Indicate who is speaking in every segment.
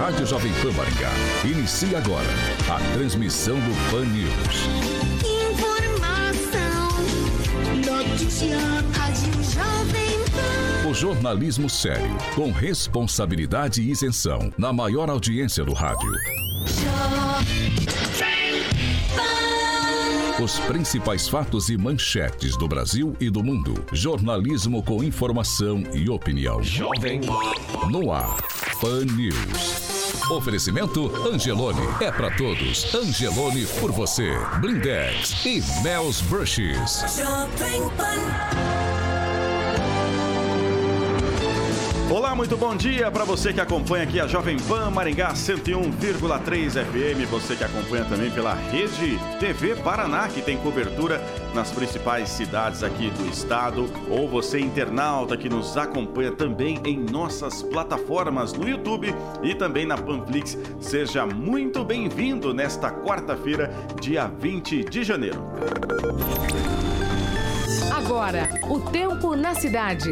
Speaker 1: Rádio Jovem Pan Maringá inicia agora a transmissão do Pan News. Informação, notícia, Rádio Jovem Pan. O jornalismo sério, com responsabilidade e isenção, na maior audiência do rádio. Os principais fatos e manchetes do Brasil e do mundo. Jornalismo com informação e opinião. Jovem No ar. Pan News. Oferecimento Angelone. É para todos. Angelone por você. Blindex e Mel's Brushes. Pan.
Speaker 2: Olá, muito bom dia para você que acompanha aqui a Jovem Pan Maringá 101,3 FM, você que acompanha também pela Rede TV Paraná, que tem cobertura nas principais cidades aqui do estado, ou você internauta que nos acompanha também em nossas plataformas no YouTube e também na Panflix. Seja muito bem-vindo nesta quarta-feira, dia 20 de janeiro.
Speaker 3: Agora, o tempo na cidade.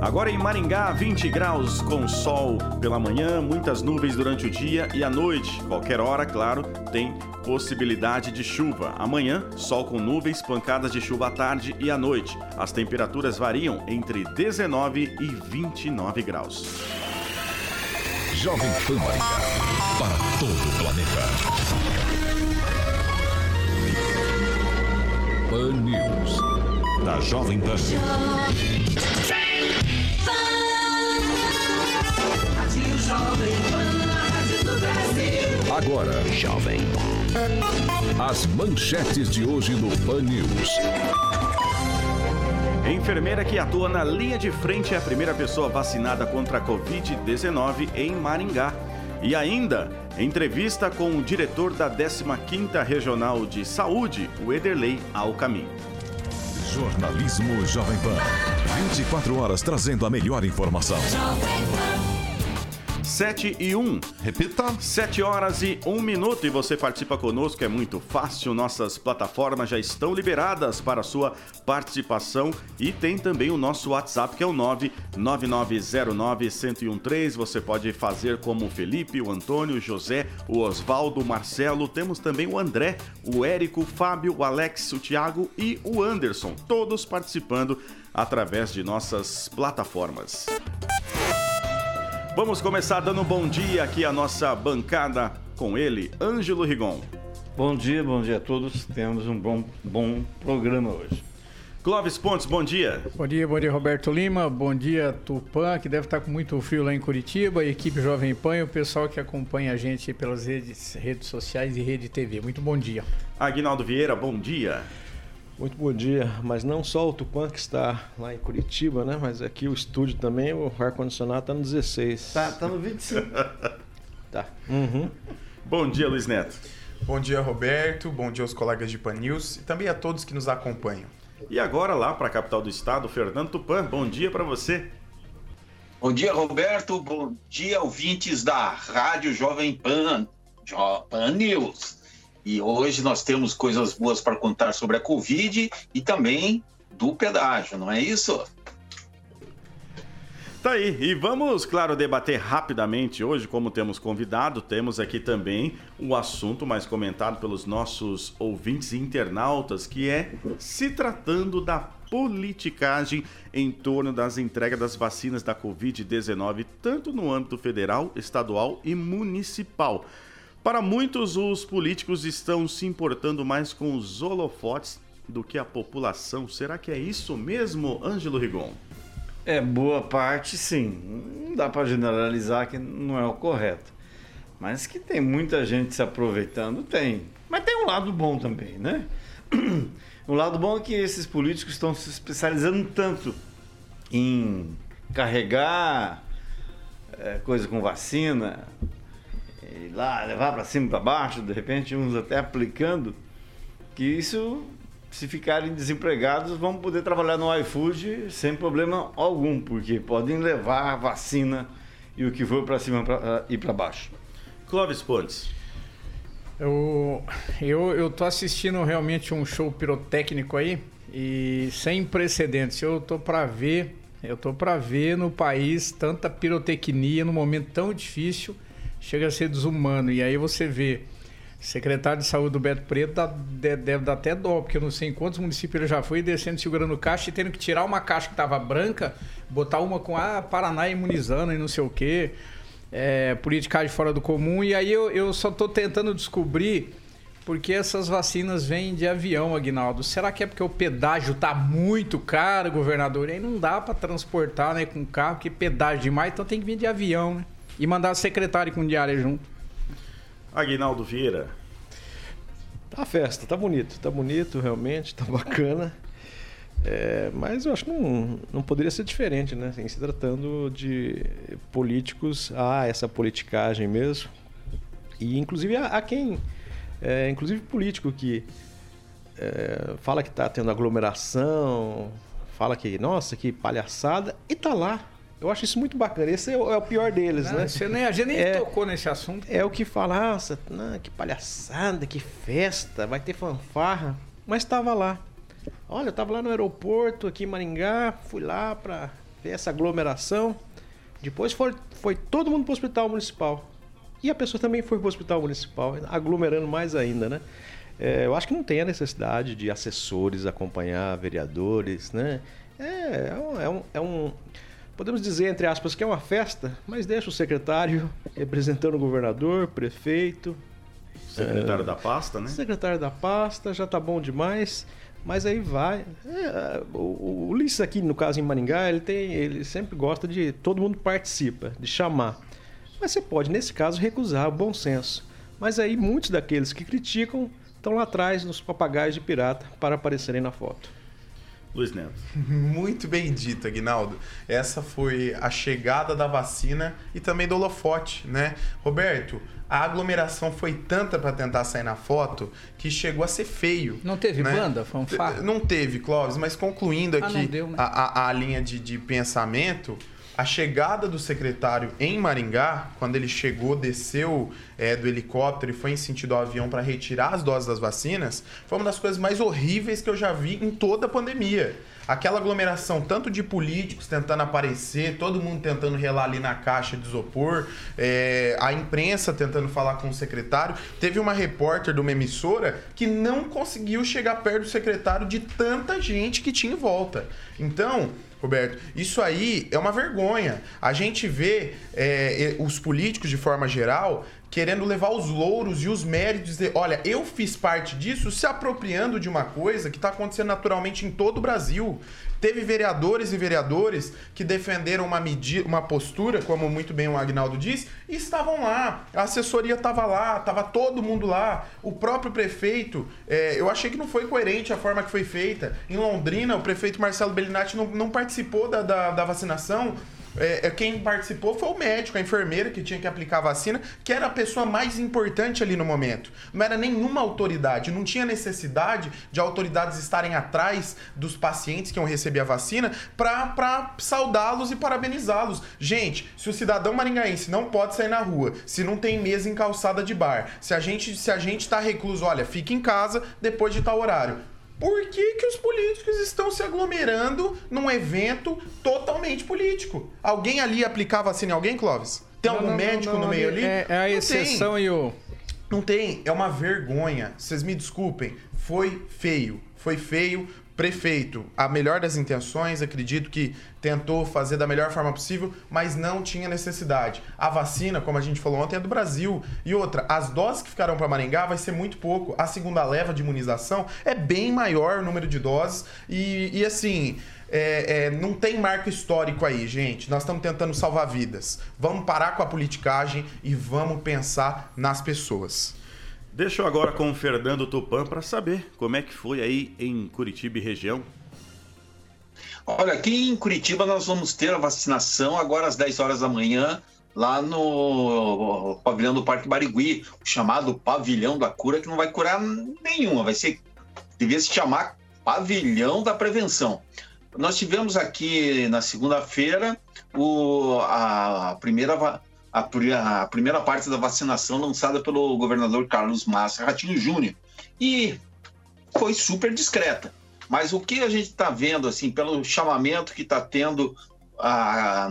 Speaker 2: Agora em Maringá, 20 graus com sol pela manhã, muitas nuvens durante o dia e à noite. Qualquer hora, claro, tem possibilidade de chuva. Amanhã, sol com nuvens, pancadas de chuva à tarde e à noite. As temperaturas variam entre 19 e 29 graus.
Speaker 1: Jovem Pan Maringá, para todo o planeta. Pan News, da Jovem Pan. Agora, Jovem. As manchetes de hoje no Pan News.
Speaker 2: Enfermeira que atua na linha de frente é a primeira pessoa vacinada contra a Covid-19 em Maringá. E ainda, entrevista com o diretor da 15ª Regional de Saúde, o Ederley.
Speaker 1: Jornalismo Jovem Pan. 24 horas trazendo a melhor informação.
Speaker 2: 7 e 1.
Speaker 4: Repita.
Speaker 2: 7 horas e 1 minuto e você participa conosco, é muito fácil. Nossas plataformas já estão liberadas para a sua participação e tem também o nosso WhatsApp que é o 99909-1013. Você pode fazer como o Felipe, o Antônio, o José, o Oswaldo, o Marcelo. Temos também o André, o Érico, o Fábio, o Alex, o Thiago e o Anderson. Todos participando através de nossas plataformas. Vamos começar dando um bom dia aqui à nossa bancada com ele, Ângelo Rigon.
Speaker 5: Bom dia, bom dia a todos. Temos um bom, bom programa hoje.
Speaker 2: Clóvis Pontes, bom dia.
Speaker 6: Bom dia, bom dia Roberto Lima, bom dia Tupã, que deve estar com muito frio lá em Curitiba, equipe Jovem Pan e o pessoal que acompanha a gente pelas redes, redes sociais e rede TV. Muito bom dia.
Speaker 2: Aguinaldo Vieira, bom dia.
Speaker 7: Muito bom dia, mas não só o Tupã que está lá em Curitiba, né? Mas aqui o estúdio também, o ar-condicionado está no 16.
Speaker 5: Tá, tá no 25.
Speaker 7: tá. Uhum.
Speaker 2: Bom dia, Luiz Neto.
Speaker 8: Bom dia, Roberto. Bom dia aos colegas de Pan News e também a todos que nos acompanham.
Speaker 2: E agora lá para a capital do estado, Fernando Tupan, bom dia para você.
Speaker 9: Bom dia, Roberto. Bom dia, ouvintes da Rádio Jovem Pan, Pan News. E hoje nós temos coisas boas para contar sobre a Covid e também do pedágio, não é isso?
Speaker 2: Tá aí, e vamos, claro, debater rapidamente hoje, como temos convidado, temos aqui também o assunto mais comentado pelos nossos ouvintes e internautas, que é se tratando da politicagem em torno das entregas das vacinas da Covid-19, tanto no âmbito federal, estadual e municipal. Para muitos, os políticos estão se importando mais com os holofotes do que a população. Será que é isso mesmo, Ângelo Rigon?
Speaker 5: É, boa parte sim. Não dá para generalizar que não é o correto. Mas que tem muita gente se aproveitando, tem. Mas tem um lado bom também, né? O lado bom é que esses políticos estão se especializando tanto em carregar é, coisa com vacina, ir lá, levar para cima e para baixo, de repente uns até aplicando, que isso, se ficarem desempregados, vão poder trabalhar no iFood sem problema algum, porque podem levar a vacina e o que for para cima pra, e para baixo.
Speaker 2: Clóvis Pontes.
Speaker 6: Eu, eu, eu tô assistindo realmente um show pirotécnico aí e sem precedentes. Eu tô para ver, eu tô para ver no país tanta pirotecnia num momento tão difícil, chega a ser desumano. E aí você vê secretário de saúde do Beto Preto deve dar até dó, porque eu não sei em quantos municípios ele já foi descendo segurando caixa e tendo que tirar uma caixa que estava branca, botar uma com ah, Paraná imunizando e não sei o quê é, politicagem fora do comum. E aí eu, eu só estou tentando descobrir porque essas vacinas vêm de avião, Agnaldo. Será que é porque o pedágio está muito caro, governador? E aí não dá para transportar né, com carro, que pedágio demais, então tem que vir de avião, né? E mandar a secretária com diária junto.
Speaker 2: Aguinaldo Vieira.
Speaker 7: Tá festa, tá bonito, tá bonito realmente, tá bacana. É, mas eu acho que não, não poderia ser diferente, né? Em se tratando de políticos, há essa politicagem mesmo. E inclusive há, quem, é, inclusive político que é, fala que está tendo aglomeração, fala que, nossa, que palhaçada, e tá lá. Eu acho isso muito bacana. Esse é o, é o pior deles, não, né?
Speaker 6: Você nem, a gente nem é, tocou nesse assunto.
Speaker 7: É o que fala, nossa, não, que palhaçada, que festa, vai ter fanfarra. Mas estava lá. Olha, eu estava lá no aeroporto, aqui em Maringá, fui lá para ver essa aglomeração. Depois foi, foi todo mundo para o hospital municipal. E a pessoa também foi para o hospital municipal, aglomerando mais ainda, né? É, eu acho que não tem a necessidade de assessores acompanhar vereadores, né? É, é um, é, um, é um, Podemos dizer, entre aspas, que é uma festa, mas deixa o secretário representando o governador, prefeito.
Speaker 2: Secretário é, da pasta, né?
Speaker 7: Secretário da pasta, já tá bom demais. Mas aí vai. É, o, o Ulisses aqui, no caso em Maringá, ele, tem, ele sempre gosta de. Todo mundo participa, de chamar. Mas você pode, nesse caso, recusar o bom senso. Mas aí muitos daqueles que criticam estão lá atrás nos papagaios de pirata para aparecerem na foto.
Speaker 2: Luiz Neto.
Speaker 8: Muito bem dito, Aguinaldo. Essa foi a chegada da vacina e também do holofote, né? Roberto, a aglomeração foi tanta para tentar sair na foto que chegou a ser feio.
Speaker 6: Não teve né? banda, fanfarra?
Speaker 8: Não teve, Clóvis, mas concluindo ah, aqui deu, né? a, a, a, linha de, de pensamento, a chegada do secretário em Maringá, quando ele chegou, desceu é, do helicóptero e foi em sentido ao avião para retirar as doses das vacinas, foi uma das coisas mais horríveis que eu já vi em toda a pandemia aquela aglomeração tanto de políticos tentando aparecer, todo mundo tentando relar ali na caixa de isopor, é, a imprensa tentando falar com o secretário. Teve uma repórter de uma emissora que não conseguiu chegar perto do secretário de tanta gente que tinha em volta. Então, Roberto, isso aí é uma vergonha. A gente vê é, os políticos, de forma geral, querendo levar os louros e os méritos, dizer, olha, eu fiz parte disso, se apropriando de uma coisa que está acontecendo naturalmente em todo o Brasil. Teve vereadores e vereadores que defenderam uma medida, uma postura, como muito bem o Agnaldo disse, e estavam lá. A assessoria estava lá, estava todo mundo lá. O próprio prefeito, é, eu achei que não foi coerente a forma que foi feita. Em Londrina, o prefeito Marcelo Bellinati não, não participou da, da, da vacinação. É, é, quem participou foi o médico, a enfermeira que tinha que aplicar a vacina, que era a pessoa mais importante ali no momento. Não era nenhuma autoridade, não tinha necessidade de autoridades estarem atrás dos pacientes que iam receber a vacina para saudá-los e parabenizá-los. Gente, se o cidadão maringaense não pode sair na rua, se não tem mesa em calçada de bar, se a gente se a gente está recluso, olha, fica em casa depois de tal horário por que, que os políticos estão se aglomerando num evento totalmente político? Alguém ali aplicava vacina em alguém, Clóvis? Tem algum não, médico não, no meio ali?
Speaker 6: É, é a exceção tem. e o.
Speaker 8: Não tem, é uma vergonha. Vocês me desculpem, foi feio. Foi feio prefeito, a melhor das intenções, acredito que tentou fazer da melhor forma possível, mas não tinha necessidade. A vacina, como a gente falou ontem, é do Brasil. E outra, as doses que ficarão para Maringá vai ser muito pouco. A segunda leva de imunização é bem maior o número de doses. E, e assim, é, é, não tem marco histórico aí, gente. Nós estamos tentando salvar vidas. Vamos parar com a politicagem e vamos pensar nas pessoas.
Speaker 2: Deixa eu agora com o Fernando Tupan para saber como é que foi aí em Curitiba e região.
Speaker 9: Olha, aqui em Curitiba nós vamos ter a vacinação agora às 10 horas da manhã, lá no pavilhão do Parque Barigui, o chamado pavilhão da cura, que não vai curar nenhuma, vai ser, devia se chamar pavilhão da prevenção. Nós tivemos aqui na segunda-feira a primeira a, primeira parte da vacinação lançada pelo governador Carlos Massa Ratinho Júnior e foi super discreta. Mas o que a gente está vendo, assim, pelo chamamento que está tendo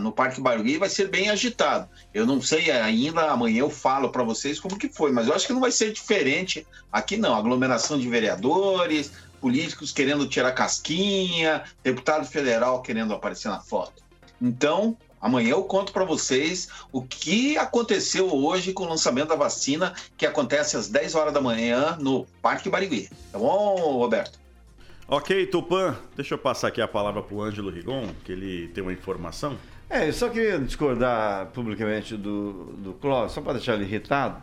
Speaker 9: no Parque Barugui, vai ser bem agitado. Eu não sei ainda, amanhã eu falo para vocês como que foi, mas eu acho que não vai ser diferente aqui não. Aglomeração de vereadores, políticos querendo tirar casquinha, deputado federal querendo aparecer na foto. Então, amanhã eu conto para vocês o que aconteceu hoje com o lançamento da vacina, que acontece às 10 horas da manhã no Parque Barigui. Tá bom, Roberto?
Speaker 2: Ok, Tupã, deixa eu passar aqui a palavra para o Ângelo Rigon, que ele tem uma informação.
Speaker 5: É, eu só queria discordar publicamente do, do Clóvis, só para deixar ele irritado,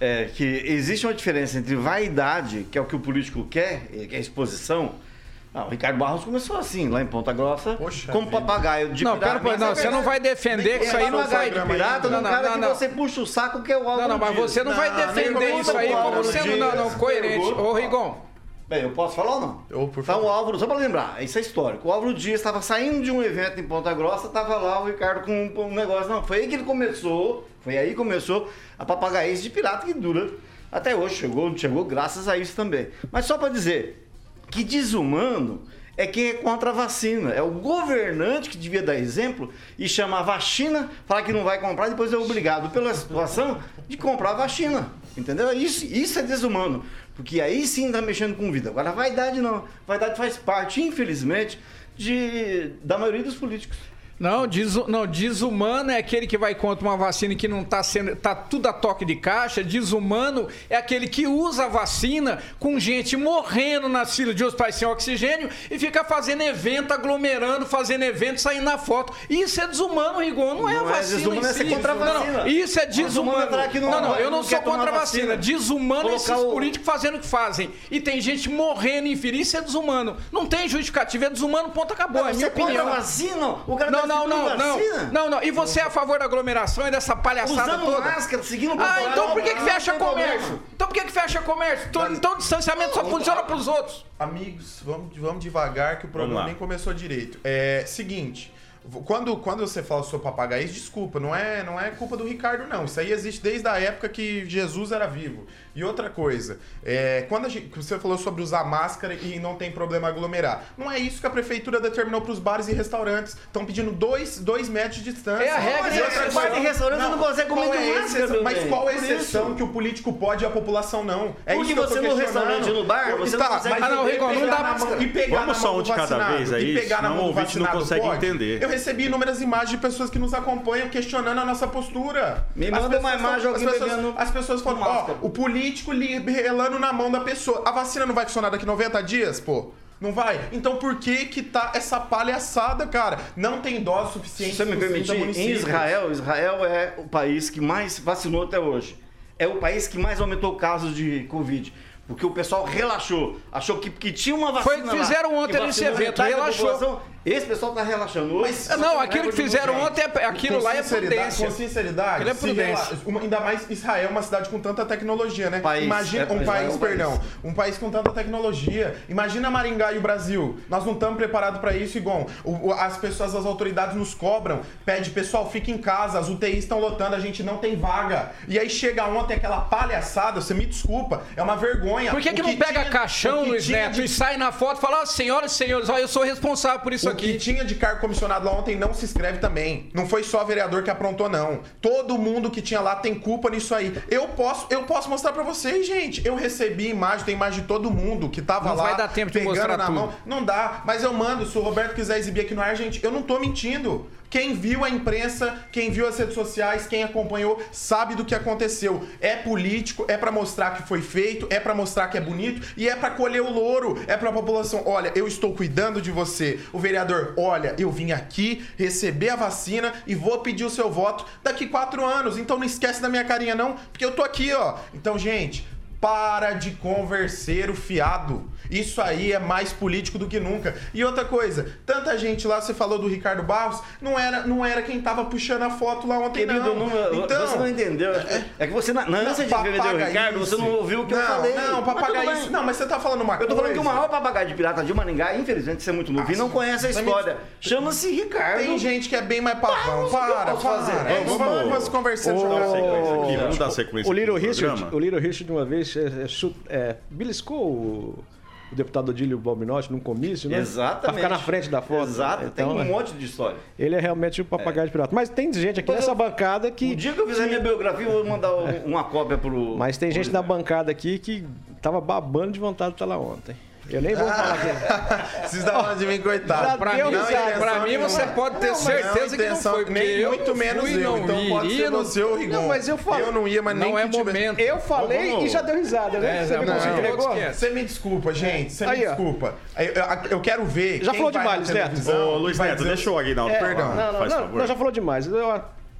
Speaker 5: é, que existe uma diferença entre vaidade, que é o que o político quer, que é a exposição, não, o Ricardo Barros começou assim, lá em Ponta Grossa, Poxa como vida. papagaio de
Speaker 6: não, pirata. Pera, não, você não vai defender que isso aí não
Speaker 5: vai... de pirata não, não, cara não, que você puxa o saco que é o Álvaro
Speaker 6: Não, não, mas você não, vai defender isso aí como sendo, não, não, coerente. Ô, Rigon,
Speaker 5: Bem, eu posso falar ou não?
Speaker 8: Eu, por
Speaker 5: favor. Então, o Álvaro, só para lembrar, isso é histórico. O Álvaro Dias estava saindo de um evento em Ponta Grossa, estava lá o Ricardo com um, um, negócio. Não, foi aí que ele começou, foi aí que começou a papagaice de pirata que dura até hoje. Chegou, chegou graças a isso também. Mas só para dizer que desumano é quem é contra a vacina. É o governante que devia dar exemplo e chamar a vacina, falar que não vai comprar, depois é obrigado pela situação de comprar a vacina. Entendeu? Isso, isso é desumano. Porque aí sim está mexendo com vida. Agora a vaidade não. A vaidade faz parte, infelizmente, de, da maioria dos políticos.
Speaker 6: Não, desu, não, desumano é aquele que vai contra uma vacina que não está sendo. tá tudo a toque de caixa. Desumano é aquele que usa a vacina com gente morrendo na fila de hospitais sem oxigênio e fica fazendo evento, aglomerando, fazendo evento, saindo na foto. Isso é desumano, Rigon. Não é não a vacina. É desumano, é
Speaker 5: si. é contra vacina.
Speaker 6: Não, isso é desumano. Não, não, não, eu não, sou contra a vacina. vacina. Desumano é esses o... políticos fazendo o que fazem. E tem gente morrendo em fila. Isso é desumano. Não tem justificativa. É desumano, ponto, acabou. é minha opinião.
Speaker 5: Vacina? O cara
Speaker 6: não, não, não, não, não, não. E você é a favor da aglomeração e dessa palhaçada
Speaker 5: Usando
Speaker 6: toda?
Speaker 5: máscara, seguindo o
Speaker 6: Ah, então por que, que fecha comércio? Então por que, que fecha comércio? Então, então o distanciamento só funciona para os outros.
Speaker 8: Amigos, vamos, vamos devagar que o programa nem começou direito. É seguinte. Quando, quando você fala sobre papagaio, desculpa, não é, não é culpa do Ricardo, não. Isso aí existe desde a época que Jesus era vivo. E outra coisa, é, quando gente, você falou sobre usar máscara e não tem problema aglomerar, não é isso que a prefeitura determinou para os bares e restaurantes. Estão pedindo dois, dois metros de distância.
Speaker 6: É a regra. Mas
Speaker 5: é, bar e restaurante não, não consegue comer é máscara.
Speaker 8: Mas qual é a exceção que o político pode e a população não?
Speaker 5: É Porque isso você no restaurante no bar, você tá, não consegue...
Speaker 6: Ah, não, Rigon, não dá máscara.
Speaker 2: E pegar Vamos só um de cada vez aí, senão o ouvinte não consegue pode. entender.
Speaker 8: Eu recebi inúmeras imagens de pessoas que nos acompanham questionando a nossa postura.
Speaker 5: Me manda uma imagem alguém pegando
Speaker 8: As pessoas falam, ó, o político relando na mão da pessoa. A vacina não vai funcionar daqui 90 dias, pô? Não vai? Então por que que tá essa palhaçada, cara? Não tem dose suficiente.
Speaker 5: Se você me permitir, em Israel, Israel é o país que mais vacinou até hoje. É o país que mais aumentou casos de Covid. Porque o pessoal relaxou. Achou que, que tinha uma vacina
Speaker 6: Foi, Fizeram
Speaker 5: lá,
Speaker 6: ontem nesse evento, relaxou.
Speaker 5: Esse pessoal tá relaxando. Mas,
Speaker 6: não, aquilo que fizeram ontem, é, aquilo lá é prudência.
Speaker 8: Com sinceridade,
Speaker 6: é prudência.
Speaker 8: Ainda mais Israel é uma cidade com tanta tecnologia, né? País, Imagina, é, um país, é perdão, país. um país com tanta tecnologia. Imagina Maringá e o Brasil. Nós não estamos preparados para isso, Igon. O, as pessoas, as autoridades nos cobram, pede, pessoal, fique em casa, as UTIs estão lotando, a gente não tem vaga. E aí chega ontem aquela palhaçada, você me desculpa, é uma vergonha.
Speaker 6: Por que, que, que não pega tinha, caixão, Luiz Neto, de... e sai na foto e fala, oh, senhoras e senhores, ó, eu sou responsável por isso
Speaker 8: o. Que tinha de cargo comissionado lá ontem não se inscreve também. Não foi só vereador que aprontou, não. Todo mundo que tinha lá tem culpa nisso aí. Eu posso, eu posso mostrar para vocês, gente. Eu recebi imagem, tem imagem de todo mundo que tava
Speaker 6: não
Speaker 8: lá.
Speaker 6: Não vai dar tempo de mostrar
Speaker 8: na
Speaker 6: tudo.
Speaker 8: mão. Não dá, mas eu mando. Se o Roberto quiser exibir aqui no ar, gente, eu não tô mentindo. Quem viu a imprensa, quem viu as redes sociais, quem acompanhou, sabe do que aconteceu. É político, é para mostrar que foi feito, é para mostrar que é bonito e é para colher o louro. É para a população, olha, eu estou cuidando de você. O vereador, olha, eu vim aqui receber a vacina e vou pedir o seu voto daqui quatro anos. Então não esquece da minha carinha não, porque eu tô aqui, ó. Então, gente, Para de converser o fiado. Isso aí é mais político do que nunca. E outra coisa, tanta gente lá, você falou do Ricardo Barros, não era, não era quem tava puxando a foto lá ontem,
Speaker 5: Querido,
Speaker 8: não.
Speaker 5: não.
Speaker 8: Então,
Speaker 5: você não entendeu. É, é que você, na, ânsia de defender o Ricardo, você não ouviu o que
Speaker 8: não,
Speaker 5: eu falei.
Speaker 8: Não, papagaio. Não, não, mas você tá falando uma
Speaker 5: coisa.
Speaker 8: Eu
Speaker 5: tô falando que o maior papagaio de pirata de Maringá, infelizmente, você é muito novo e não conhece a história. Chama-se Ricardo.
Speaker 8: Tem gente que é bem mais pavão. Para, para. Fazer. É, vamos, vamos, vamos conversando.
Speaker 2: Vamos dar sequência
Speaker 7: O Little Richard, o Little Richard uma vez é, é, beliscou o o deputado Odílio Balminotti num comício, né?
Speaker 5: Exatamente.
Speaker 7: Pra ficar na frente da foto.
Speaker 5: Exato, então, tem um monte de história.
Speaker 7: Ele é realmente o papagaio é. de pirata. Mas tem gente aqui Mas nessa eu, bancada que.
Speaker 5: O dia que eu fizer minha biografia, eu vou mandar uma cópia pro.
Speaker 7: Mas tem gente na bancada aqui que tava babando de vontade de estar lá ontem. Eu nem vou falar
Speaker 8: aqui. Vocês estão falando de mim, coitado.
Speaker 6: Pra mim, não, pra mim você pode ter não, certeza não, intenção, que não foi.
Speaker 8: Nem muito menos fui, eu. Então iria, pode ser você ou Rigon.
Speaker 7: Não, mas eu falei.
Speaker 8: Eu não ia, mas nem
Speaker 6: Não é momento.
Speaker 7: Eu falei e já deu risada, né?
Speaker 6: É, você,
Speaker 8: não, não, entregou? Você me desculpa, gente. Você me desculpa. Eu, quero ver.
Speaker 7: Já falou demais, Luiz Neto.
Speaker 2: Ô, Luiz Neto, deixa o Aguinaldo. Perdão.
Speaker 7: Não, não, já falou demais.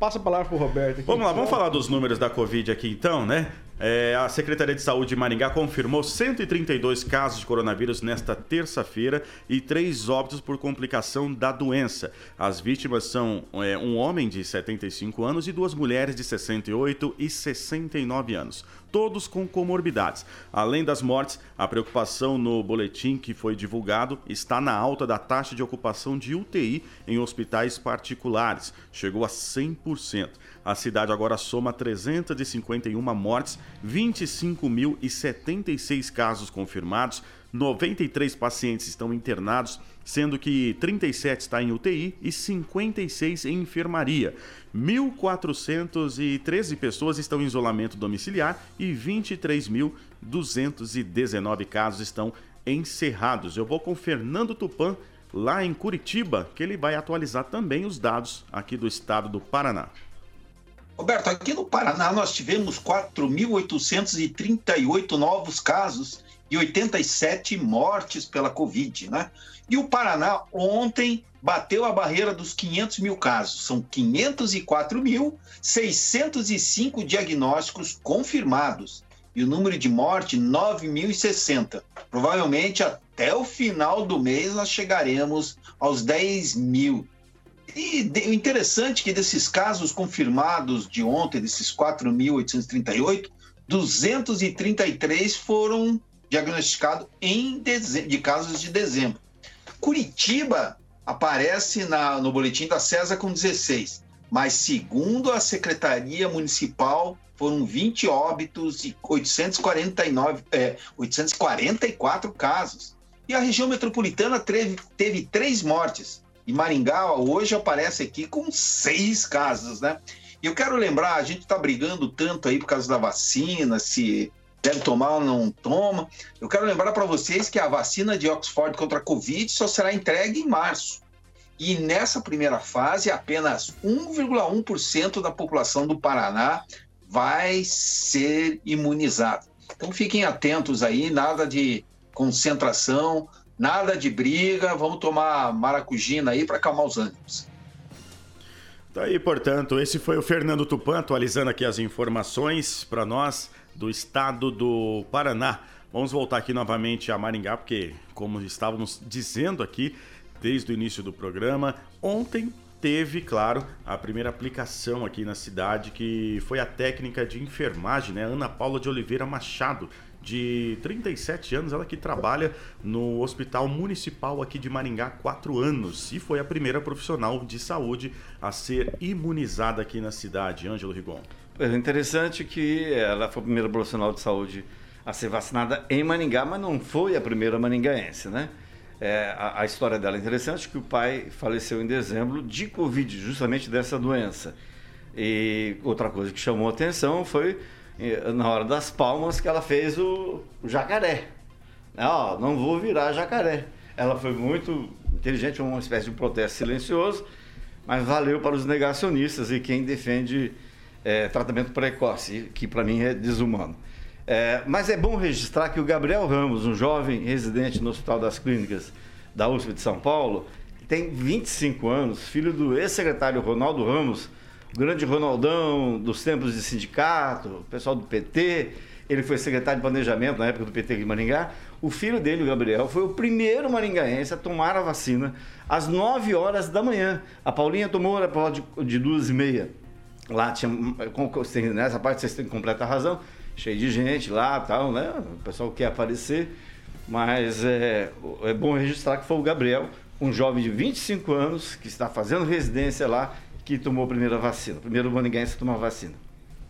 Speaker 7: Passa a palavra pro Roberto. Aqui.
Speaker 2: Vamos lá, vamos falar dos números da Covid aqui então, né? É, a Secretaria de Saúde de Maringá confirmou 132 casos de coronavírus nesta terça-feira e três óbitos por complicação da doença. As vítimas são é, um homem de 75 anos e duas mulheres de 68 e 69 anos todos com comorbidades. Além das mortes, a preocupação no boletim que foi divulgado está na alta da taxa de ocupação de UTI em hospitais particulares, chegou a 100%. A cidade agora soma 351 mortes, 25.076 casos confirmados, 93 pacientes estão internados, sendo que 37 está em UTI e 56 em enfermaria. 1.413 pessoas estão em isolamento domiciliar e 23.219 casos estão encerrados. Eu vou com Fernando Tupan lá em Curitiba, que ele vai atualizar também os dados aqui do estado do Paraná.
Speaker 9: Roberto, aqui no Paraná nós tivemos 4.838 novos casos e 87 mortes pela Covid, né? E o Paraná ontem bateu a barreira dos 500 mil casos. São 504.605 diagnósticos confirmados. E o número de morte, 9.060. Provavelmente até o final do mês nós chegaremos aos 10 mil. E o interessante é que desses casos confirmados de ontem, desses 4.838, 233 foram diagnosticados em de casos de dezembro. Curitiba aparece na, no boletim da CESA com 16, mas segundo a Secretaria Municipal, foram 20 óbitos e 849, é, 844 casos. E a região metropolitana teve, teve três mortes. E Maringá hoje aparece aqui com seis casos, né? E eu quero lembrar, a gente está brigando tanto aí por causa da vacina, se deve tomar ou não toma. Eu quero lembrar para vocês que a vacina de Oxford contra a Covid só será entregue em março. E nessa primeira fase, apenas 1,1% da população do Paraná vai ser imunizada. Então fiquem atentos aí, nada de concentração, nada de briga, vamos tomar maracujina aí para acalmar os ânimos.
Speaker 2: Tá portanto, esse foi o Fernando Tupan atualizando aqui as informações para nós do estado do Paraná. Vamos voltar aqui novamente a Maringá, porque, como estávamos dizendo aqui desde o início do programa, ontem teve, claro, a primeira aplicação aqui na cidade, que foi a técnica de enfermagem, né? Ana Paula de Oliveira Machado, de 37 anos, ela que trabalha no Hospital Municipal aqui de Maringá há quatro anos e foi a primeira profissional de saúde a ser imunizada aqui na cidade. Ângelo Rigon.
Speaker 5: É interessante que ela foi a primeira profissional de saúde a ser vacinada em Maringá, mas não foi a primeira maringaense, né? É, a, a, história dela é interessante que o pai faleceu em dezembro de Covid, justamente dessa doença. E outra coisa que chamou a atenção foi na hora das palmas que ela fez o, o jacaré. Ó, não vou virar jacaré. Ela foi muito inteligente, uma espécie de protesto silencioso, mas valeu para os negacionistas e quem defende é, tratamento precoce, que para mim é desumano. É, mas é bom registrar que o Gabriel Ramos, um jovem residente no Hospital das Clínicas da USP de São Paulo, tem 25 anos, filho do ex-secretário Ronaldo Ramos, o grande Ronaldão dos tempos de sindicato, o pessoal do PT, ele foi secretário de planejamento na época do PT de Maringá. O filho dele, o Gabriel, foi o primeiro maringaense a tomar a vacina às 9 horas da manhã. A Paulinha tomou a prova de, de duas e meia. Lá tinha, nessa parte vocês têm completa razão, cheio de gente lá tal, né? O pessoal quer aparecer, mas é, é bom registrar que foi o Gabriel, um jovem de 25 anos que está fazendo residência lá, que tomou a primeira vacina, o primeiro maringaense a tomar vacina.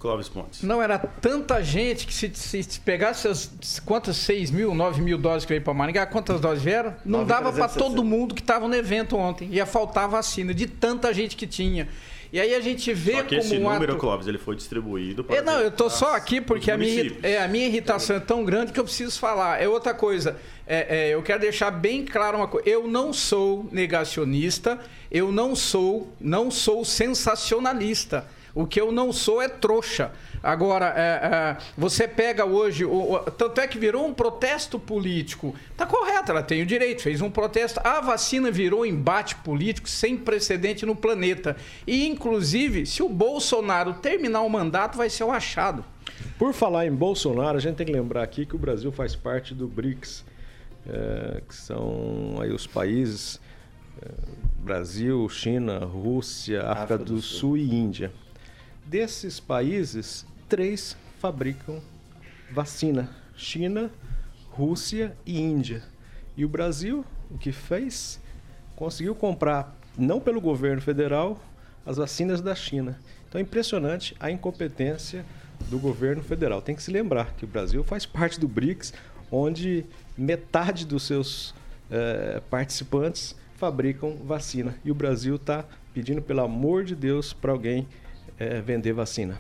Speaker 2: Clóvis Pontes.
Speaker 6: Não, era tanta gente que se, se pegasse as quantas 6 mil, 9 mil doses que veio para Maringá, quantas doses vieram? Não dava para todo mundo que estava no evento ontem. Ia faltar vacina de tanta gente que tinha. E aí a gente vê só
Speaker 2: que
Speaker 6: como
Speaker 2: esse
Speaker 6: um
Speaker 2: número,
Speaker 6: ato...
Speaker 2: Clóvis, ele foi distribuído para...
Speaker 6: É, não, eu tô só aqui porque a minha, é, a minha irritação é tão grande que eu preciso falar. É outra coisa, é, é, eu quero deixar bem claro uma coisa. Eu não sou negacionista, eu não sou, não sou sensacionalista. O que eu não sou é trouxa. Agora, é, é, você pega hoje, o, o, tanto é que virou um protesto político. Tá correto, ela tem o direito, fez um protesto. A vacina virou um embate político sem precedente no planeta. E, inclusive, se o Bolsonaro terminar o mandato, vai ser o achado.
Speaker 7: Por falar em Bolsonaro, a gente tem que lembrar aqui que o Brasil faz parte do BRICS, é, que são aí os países é, Brasil, China, Rússia, África, África do, do Sul. Sul e Índia. Desses países, três fabricam vacina: China, Rússia e Índia. E o Brasil, o que fez? Conseguiu comprar, não pelo governo federal, as vacinas da China. Então é impressionante a incompetência do governo federal. Tem que se lembrar que o Brasil faz parte do BRICS, onde metade dos seus eh, participantes fabricam vacina. E o Brasil está pedindo, pelo amor de Deus, para alguém é, vender vacina.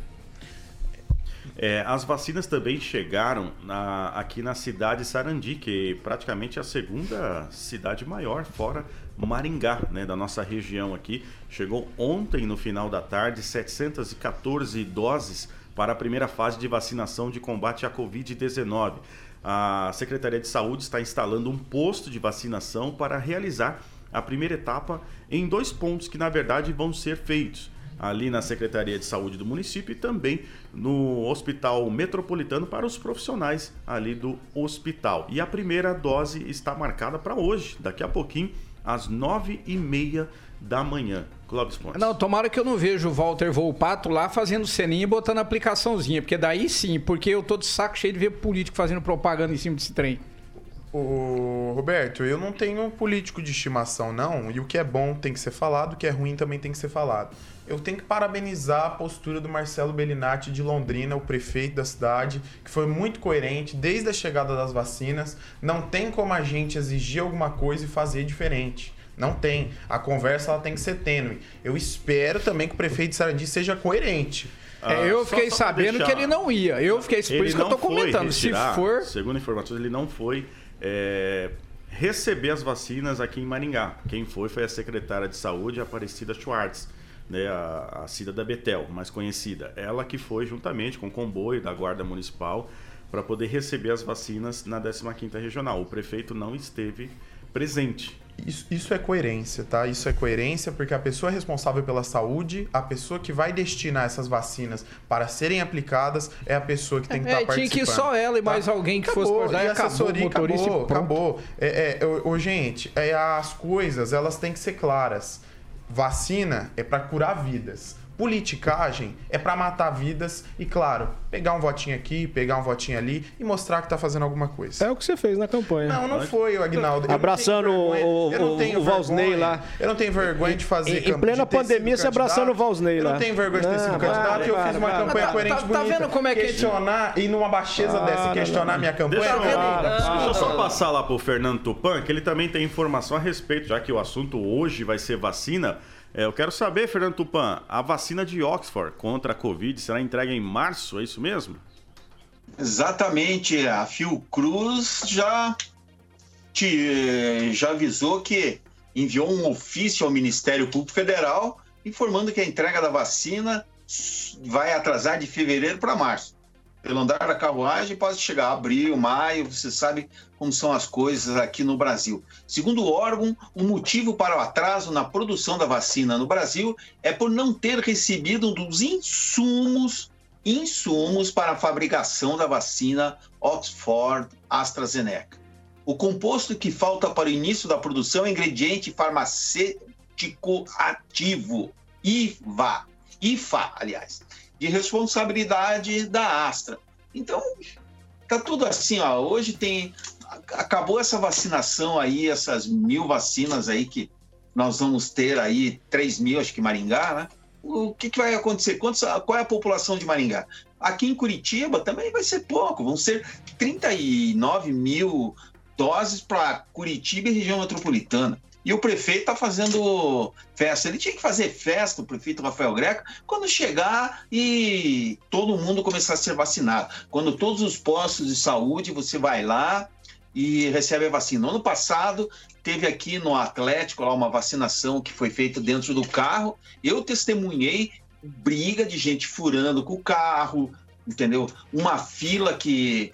Speaker 2: É, as vacinas também chegaram na, aqui na cidade de Sarandi, que é praticamente a segunda cidade maior fora Maringá, né, da nossa região aqui. Chegou ontem, no final da tarde, 714 doses para a primeira fase de vacinação de combate à Covid-19. A Secretaria de Saúde está instalando um posto de vacinação para realizar a primeira etapa em dois pontos que, na verdade, vão ser feitos ali na Secretaria de Saúde do município e também no Hospital Metropolitano para os profissionais ali do hospital. E a primeira dose está marcada para hoje, daqui a pouquinho, às nove e meia da manhã. Clóvis Pontes.
Speaker 6: Não, tomara que eu não vejo o Walter Volpato lá fazendo ceninha e botando aplicaçãozinha, porque daí sim, porque eu tô de saco cheio de ver político fazendo propaganda em cima desse trem.
Speaker 8: O Roberto, eu não tenho político de estimação, não. E o que é bom tem que ser falado, o que é ruim também tem que ser falado. Eu tenho que parabenizar a postura do Marcelo Bellinati de Londrina, o prefeito da cidade, que foi muito coerente desde a chegada das vacinas. Não tem como a gente exigir alguma coisa e fazer diferente. Não tem. A conversa ela tem que ser tênue. Eu espero também que o prefeito de Sarandi seja coerente.
Speaker 6: É, eu fiquei sabendo deixar... que ele não ia. Eu fiquei por isso que eu tô comentando.
Speaker 2: Retirar,
Speaker 6: Se for.
Speaker 2: Segundo informações, ele não foi é, receber as vacinas aqui em Maringá. Quem foi foi a secretária de saúde, Aparecida Schwartz, né, a, a Cida da Betel, mais conhecida. Ela que foi juntamente com o comboio da Guarda Municipal para poder receber as vacinas na 15ª Regional. O prefeito não esteve presente.
Speaker 8: Isso, isso, é coerência, tá? Isso é coerência porque a pessoa responsável pela saúde, a pessoa que vai destinar essas vacinas para serem aplicadas, é a pessoa que tem que é, estar tá participando.
Speaker 6: Tinha que só ela e mais tá? alguém que acabou, fosse
Speaker 8: por e assessoria, acabou, acabou, acabou. É, é, ô, gente, é, as coisas elas têm que ser claras. Vacina é para curar vidas. Politicagem é para matar vidas e, claro, pegar um votinho aqui, pegar um votinho ali e mostrar que tá fazendo alguma coisa.
Speaker 7: É o que você fez na campanha.
Speaker 8: Não, não foi, o Agnaldo.
Speaker 7: Abraçando o, o, o Valsney lá.
Speaker 8: Eu não tenho vergonha de fazer
Speaker 7: Em, em plena pandemia, você abraçando o Valsney
Speaker 8: lá. Eu não tenho vergonha de ter sido candidato e eu fiz uma campanha tá, coerente tá, bonita. Tá
Speaker 6: vendo como é que...
Speaker 8: Questionar e numa baixeza ah, dessa questionar minha campanha... Deixa eu,
Speaker 2: deixa eu só passar lá pro Fernando Tupan, que ele também tem informação a respeito, já que o assunto hoje vai ser vacina... É, eu quero saber, Fernando Tupan, a vacina de Oxford contra a Covid será entregue em março, é isso mesmo?
Speaker 9: Exatamente. A Fiocruz já, te, já avisou que enviou um ofício ao Ministério Público Federal informando que a entrega da vacina vai atrasar de fevereiro para março pelo andar da carruagem, pode chegar abril, maio, você sabe como são as coisas aqui no Brasil. Segundo o órgão, o motivo para o atraso na produção da vacina no Brasil é por não ter recebido dos insumos insumos para a fabricação da vacina Oxford AstraZeneca. O composto que falta para o início da produção é ingrediente farmacêutico ativo, IVA, IFA, aliás, de responsabilidade da Astra. Então, tá tudo assim, ó. Hoje tem. Acabou essa vacinação aí, essas mil vacinas aí que nós vamos ter aí, 3 mil, acho que Maringá, né? O que, que vai acontecer? Quantos, qual é a população de Maringá? Aqui em Curitiba também vai ser pouco, vão ser 39 mil doses para Curitiba e região metropolitana. E o prefeito está fazendo festa. Ele tinha que fazer festa, o prefeito Rafael Greco, quando chegar e todo mundo começar a ser vacinado. Quando todos os postos de saúde, você vai lá e recebe a vacina. No ano passado, teve aqui no Atlético lá uma vacinação que foi feita dentro do carro. Eu testemunhei briga de gente furando com o carro, entendeu? Uma fila que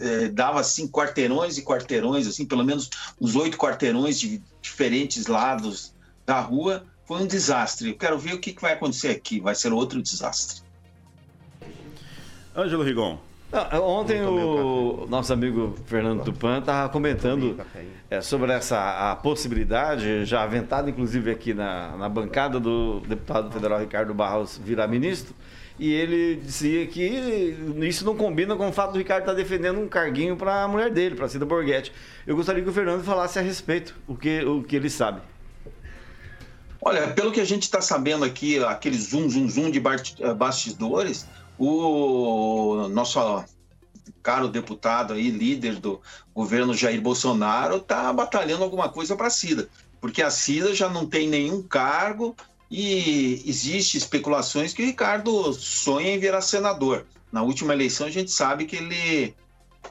Speaker 9: é, dava assim quarteirões e quarteirões, assim, pelo menos uns oito quarteirões de diferentes lados da rua. Foi um desastre. Eu quero ver o que, que vai acontecer aqui. Vai ser outro desastre.
Speaker 2: Ângelo Rigon.
Speaker 5: Não, ontem o nosso amigo Fernando Tupan estava comentando é, sobre essa a possibilidade, já aventada inclusive aqui na, na bancada do deputado federal Ricardo Barros virar ministro, e ele dizia que isso não combina com o fato do Ricardo estar tá defendendo um carguinho para a mulher dele, para a Cida Borghetti. Eu gostaria que o Fernando falasse a respeito, o que, o que ele sabe.
Speaker 9: Olha, pelo que a gente está sabendo aqui, aquele zoom, zoom, zoom de eh, bastidores, o nosso caro deputado aí, líder do governo Jair Bolsonaro, está batalhando alguma coisa para a Cida, porque a Cida já não tem nenhum cargo, e existe especulações que o Ricardo sonha em virar senador. Na última eleição a gente sabe que ele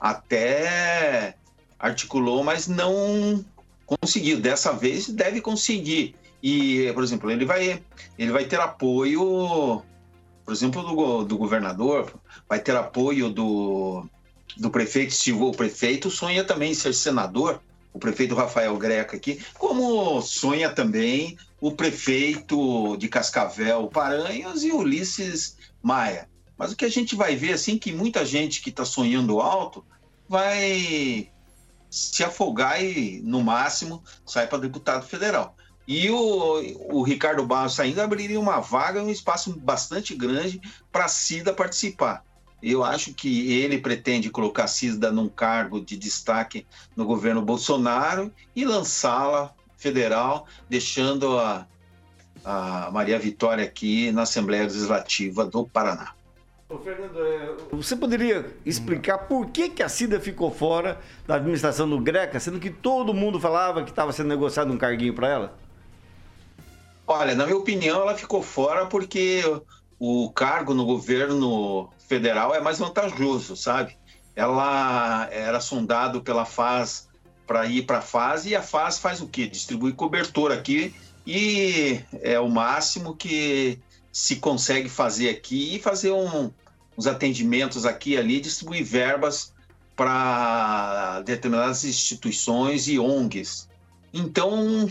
Speaker 9: até articulou, mas não conseguiu. Dessa vez deve conseguir. E, por exemplo, ele vai, ele vai ter apoio, por exemplo, do, do governador, vai ter apoio do, do prefeito. Se o prefeito sonha também ser senador, o prefeito Rafael Greca aqui, como sonha também o prefeito de Cascavel, Paranhos, e Ulisses Maia. Mas o que a gente vai ver, assim, que muita gente que está sonhando alto vai se afogar e, no máximo, sai para deputado federal. E o, o Ricardo Barros ainda abriria uma vaga, um espaço bastante grande para a Cida participar. Eu acho que ele pretende colocar a CISDA num cargo de destaque no governo Bolsonaro e lançá-la federal, deixando a, a Maria Vitória aqui na Assembleia Legislativa do Paraná.
Speaker 5: Ô, Fernando, é, você poderia explicar por que, que a CIDA ficou fora da administração do Greca, sendo que todo mundo falava que estava sendo negociado um carguinho para ela?
Speaker 9: Olha, na minha opinião, ela ficou fora porque o cargo no governo federal é mais vantajoso, sabe? Ela era sondado pela FAS para ir para a FAS e a FAS faz o quê? Distribui cobertor aqui e é o máximo que se consegue fazer aqui e fazer um, uns atendimentos aqui e ali, distribuir verbas para determinadas instituições e ONGs. Então,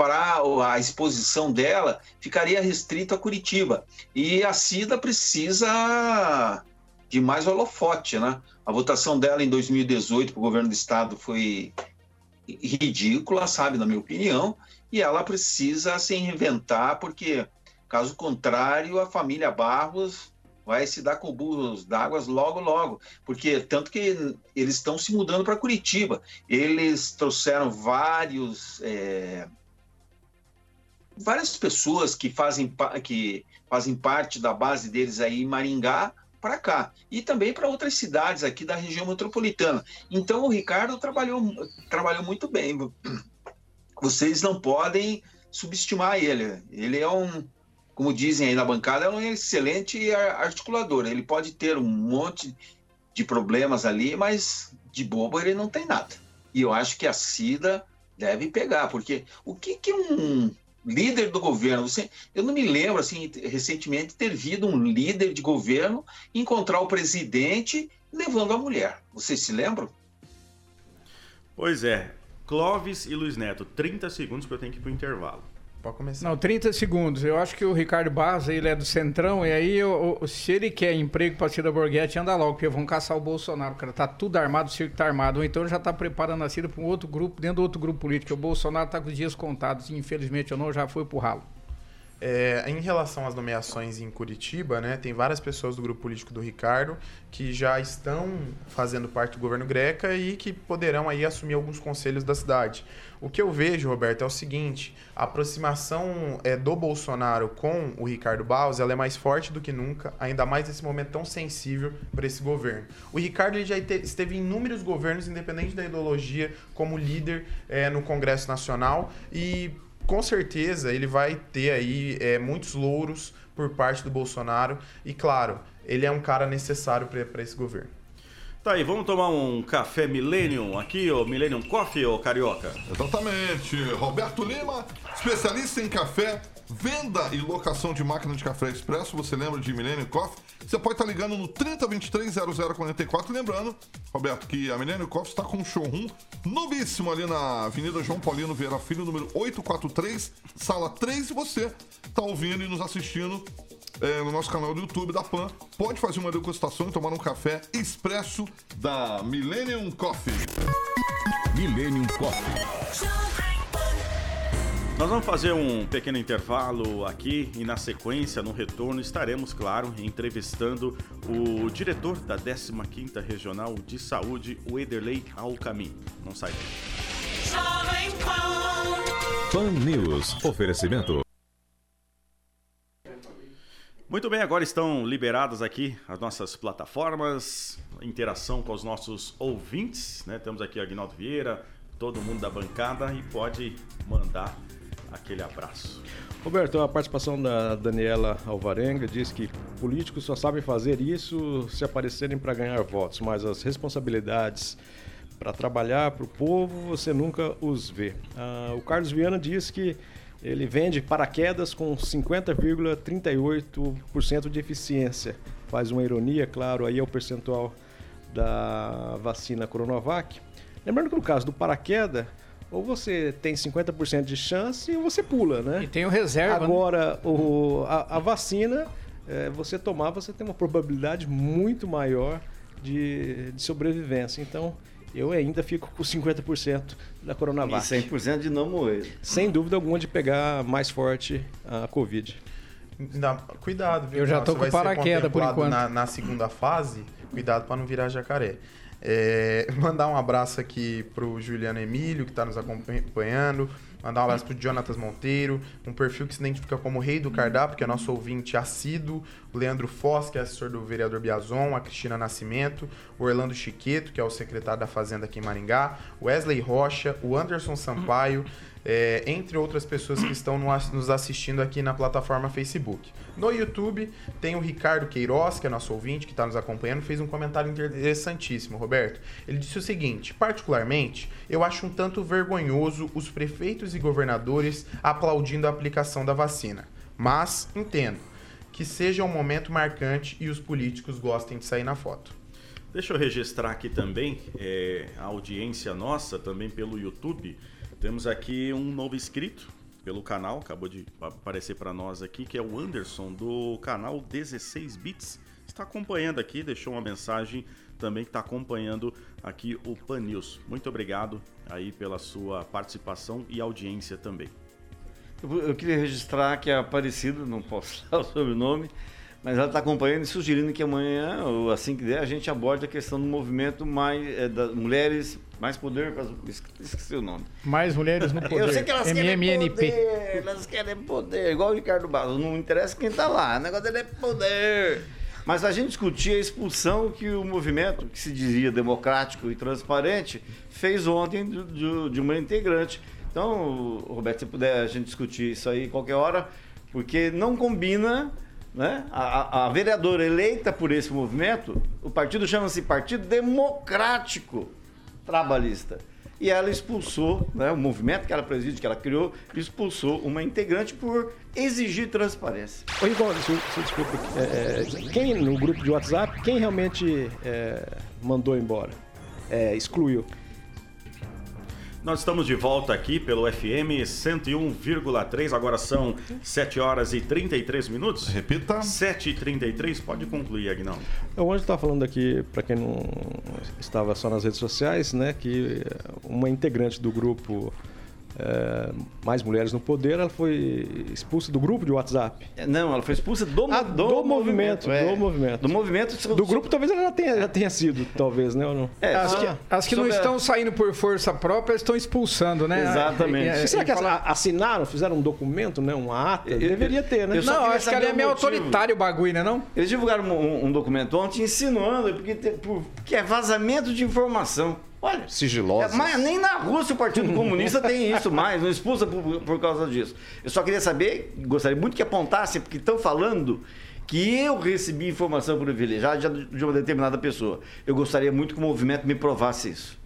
Speaker 9: para a exposição dela ficaria restrito a Curitiba. E a Cida precisa de mais holofote, né? A votação dela em 2018 para o governo do estado foi ridícula, sabe, na minha opinião, e ela precisa se reinventar, porque, caso contrário, a família Barros vai se dar com burros d'água logo, logo, porque tanto que eles estão se mudando para Curitiba. Eles trouxeram vários é, várias pessoas que fazem, que fazem parte da base deles aí em Maringá para cá e também para outras cidades aqui da região metropolitana. Então o Ricardo trabalhou, trabalhou muito bem. Vocês não podem subestimar ele. Ele é um, como dizem aí na bancada, é um excelente articulador. Ele pode ter um monte de problemas ali, mas de bobo ele não tem nada. E eu acho que a Cida deve pegar, porque o que, que um líder do governo. Você, eu não me lembro, assim, recentemente, ter visto um líder de governo encontrar o presidente levando a mulher. Vocês se lembram?
Speaker 2: Pois é. Clóvis e Luiz Neto, 30 segundos que eu tenho que ir para o intervalo.
Speaker 8: Pode começar.
Speaker 6: Não, 30 segundos. Eu acho que o Ricardo Barros, ele é do Centrão, e aí, eu, eu, se ele quer emprego para Cida Borghetti, anda logo, porque vão caçar o Bolsonaro. Cara tá tudo armado, o circo tá armado. Ou então já tá preparando a Cida para um outro grupo, dentro do outro grupo político. O Bolsonaro tá com os dias contados, infelizmente ou não, já foi pro ralo.
Speaker 8: É, em relação às nomeações em Curitiba, né, tem várias pessoas do grupo político do Ricardo que já estão fazendo parte do governo Greca e que poderão aí assumir alguns conselhos da cidade. O que eu vejo, Roberto, é o seguinte: a aproximação é, do Bolsonaro com o Ricardo Barros ela é mais forte do que nunca, ainda mais nesse momento tão sensível para esse governo. O Ricardo ele já esteve em inúmeros governos, independente da ideologia, como líder é, no Congresso Nacional e com certeza ele vai ter aí é, muitos louros por parte do Bolsonaro e, claro, ele é um cara necessário para esse governo.
Speaker 2: Tá aí, vamos tomar um café Millennium aqui, o Millennium Coffee, ô Carioca?
Speaker 4: Exatamente. Roberto Lima, especialista em café, venda e locação de máquina de café expresso. Você lembra de Millennium Coffee? Você pode estar ligando no 3023 0044. Lembrando, Roberto, que a Millennium Coffee está com um showroom novíssimo ali na Avenida João Paulino Vieira Filho, número 843, sala 3. E você está ouvindo e nos assistindo é, no nosso canal do YouTube da PAN. Pode fazer uma degustação e tomar um café expresso da Millennium Coffee.
Speaker 1: Millennium Coffee.
Speaker 2: Nós vamos fazer um pequeno intervalo aqui e na sequência, no retorno, estaremos, claro, entrevistando o diretor da 15ª Regional de Saúde, o Ederley Alcamin. Não sai daí.
Speaker 1: Pan News. Oferecimento.
Speaker 2: Muito bem, agora estão liberadas aqui as nossas plataformas, interação com os nossos ouvintes, né? Temos aqui Agnaldo Vieira, todo mundo da bancada e pode mandar aquele abraço.
Speaker 7: Roberto, a participação da Daniela Alvarenga diz que políticos só sabem fazer isso se aparecerem para ganhar votos, mas as responsabilidades para trabalhar para o povo você nunca os vê. Ah, o Carlos Viana diz que ele vende paraquedas com 50,38% de eficiência. Faz uma ironia, claro, aí é o percentual da vacina Coronavac. Lembrando que no caso do paraquedas, ou você tem 50% de chance ou você pula, né?
Speaker 6: E tem o reserva.
Speaker 7: Né? Agora, né? o, a, a vacina, é, você tomar, você tem uma probabilidade muito maior de, de sobrevivência. Então, eu ainda fico com 50% da Coronavac.
Speaker 5: E 100% de não morrer.
Speaker 7: Sem dúvida alguma de pegar mais forte a Covid.
Speaker 8: Não, cuidado, viu?
Speaker 6: Eu já tô com paraquedas por enquanto.
Speaker 8: Na, na segunda fase, cuidado para não virar jacaré. É, mandar um abraço aqui pro Juliano Emílio, que está nos acompanhando. Mandar um abraço pro Jonatas Monteiro, um perfil que se identifica como Rei do Cardápio, que é nosso ouvinte assíduo, o Leandro Foz, que é assessor do vereador Biazon, a Cristina Nascimento, o Orlando Chiqueto, que é o secretário da Fazenda aqui em Maringá, o Wesley Rocha, o Anderson Sampaio, é, entre outras pessoas que estão nos assistindo aqui na plataforma Facebook. No YouTube tem o Ricardo Queiroz, que é nosso ouvinte, que está nos acompanhando, fez um comentário interessantíssimo, Roberto. Ele disse o seguinte: particularmente, eu acho um tanto vergonhoso os prefeitos e governadores aplaudindo a aplicação da vacina. Mas entendo que seja um momento marcante e os políticos gostem de sair na foto.
Speaker 2: Deixa eu registrar aqui também é, a audiência nossa, também pelo YouTube. Temos aqui um novo inscrito pelo canal, acabou de aparecer para nós aqui, que é o Anderson do canal 16 Bits. Está acompanhando aqui, deixou uma mensagem também que está acompanhando aqui o Pan News. Muito obrigado aí pela sua participação e audiência também.
Speaker 5: Eu, queria registrar que é Aparecido, não posso falar o sobrenome, mas ela está acompanhando e sugerindo que amanhã, ou assim que der, a gente aborde a questão do movimento mais é, das mulheres, mais poder, esqueci o nome.
Speaker 6: Mais mulheres no poder.
Speaker 5: Eu sei que elas MMNP. querem poder, elas querem poder, igual o Ricardo Barros, não interessa quem está lá, o negócio dele é poder. Mas a gente discutia a expulsão que o movimento, que se dizia democrático e transparente, fez ontem de, de uma integrante. Então, Roberto, se puder a gente discutir isso aí qualquer hora, porque não combina né? A, a, vereadora eleita por esse movimento, o partido chama-se Partido Democrático Trabalhista. E ela expulsou, né, o movimento que ela preside, que ela criou, expulsou uma integrante por exigir transparência.
Speaker 7: Ô, Igor, se, se desculpa, é, é, quem no grupo de WhatsApp, quem realmente é, mandou embora? É, excluiu?
Speaker 2: Nós estamos de volta aqui pelo FM 101,3. Agora são 7 horas e 33 minutos.
Speaker 4: Repita.
Speaker 2: 7 e 33. Pode concluir, Agnaldo.
Speaker 7: O Anjo está falando aqui, para quem não estava só nas redes sociais, né, que uma integrante do grupo é, Mais Mulheres no Poder, ela foi expulsa do grupo de WhatsApp.
Speaker 5: É, não, ela foi expulsa do,
Speaker 7: ah, do, do, movimento. movimento é. Do movimento.
Speaker 5: Do movimento.
Speaker 7: Do grupo talvez ela já tenha, já tenha sido, talvez, né? Ou não?
Speaker 6: É, as, que, as que não estão saindo por força própria estão expulsando, né?
Speaker 5: Exatamente.
Speaker 7: É, será que fala... assinaram, fizeram um documento, né? Um ata? Eu, Deveria ter, né?
Speaker 6: Não, acho que ali é meio autoritário o bagulho, né? Não?
Speaker 5: Eles divulgaram um, um documento ontem insinuando, porque, porque é vazamento de informação. Olha,
Speaker 8: sigilosa.
Speaker 5: É, mas nem na Rússia o Partido Comunista tem isso mais, não expulsa por, por causa disso. Eu só queria saber, gostaria muito que apontasse, porque estão falando que eu recebi informação privilegiada de uma determinada pessoa. Eu gostaria muito que o movimento me provasse isso.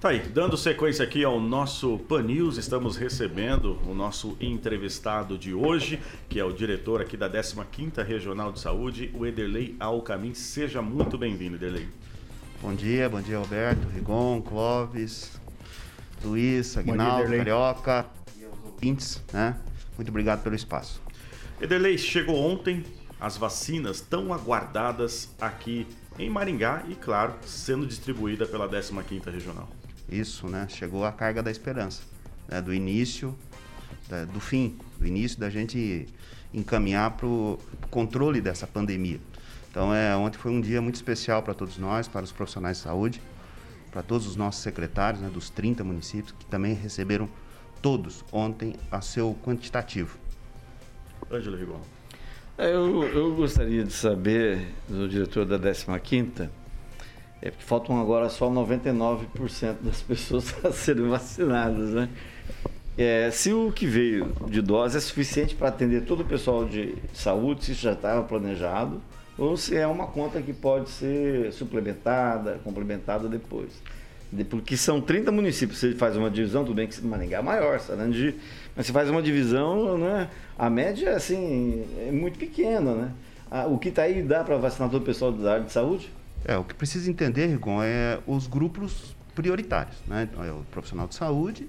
Speaker 2: Tá aí, dando sequência aqui ao nosso Pan News, estamos recebendo o nosso entrevistado de hoje, que é o diretor aqui da 15ª Regional de Saúde, o Ederley Alcamin. Seja muito bem-vindo, Ederley.
Speaker 10: Bom dia, bom dia Alberto, Rigon, Clóvis, Luiz, Aguinaldo, Carioca e aos ouvintes, né? Muito obrigado pelo espaço.
Speaker 2: Ederlei, chegou ontem as vacinas tão aguardadas aqui em Maringá e, claro, sendo distribuída pela 15ª Regional.
Speaker 10: Isso, né? Chegou a carga da esperança, né? do início, da, do fim, do início da gente encaminhar para o controle dessa pandemia. Então, é, ontem foi um dia muito especial para todos nós, para os profissionais de saúde, para todos os nossos secretários né, dos 30 municípios, que também receberam todos ontem a seu quantitativo.
Speaker 2: Ângelo Rigon.
Speaker 5: É, eu, eu gostaria de saber do diretor da 15ª, é porque faltam agora só 99% das pessoas a serem vacinadas, né? É, se o que veio de dose é suficiente para atender todo o pessoal de saúde, se isso já estava planejado, ou se é uma conta que pode ser suplementada, complementada depois. Porque são 30 municípios, você faz uma divisão, tudo bem que Maringá é maior, Sarandi, mas você faz uma divisão, né? a média assim, é muito pequena. Né? O que está aí dá para vacinar todo o pessoal da área de saúde?
Speaker 10: É, o que precisa entender, Rigon, é os grupos prioritários. Né? É o profissional de saúde,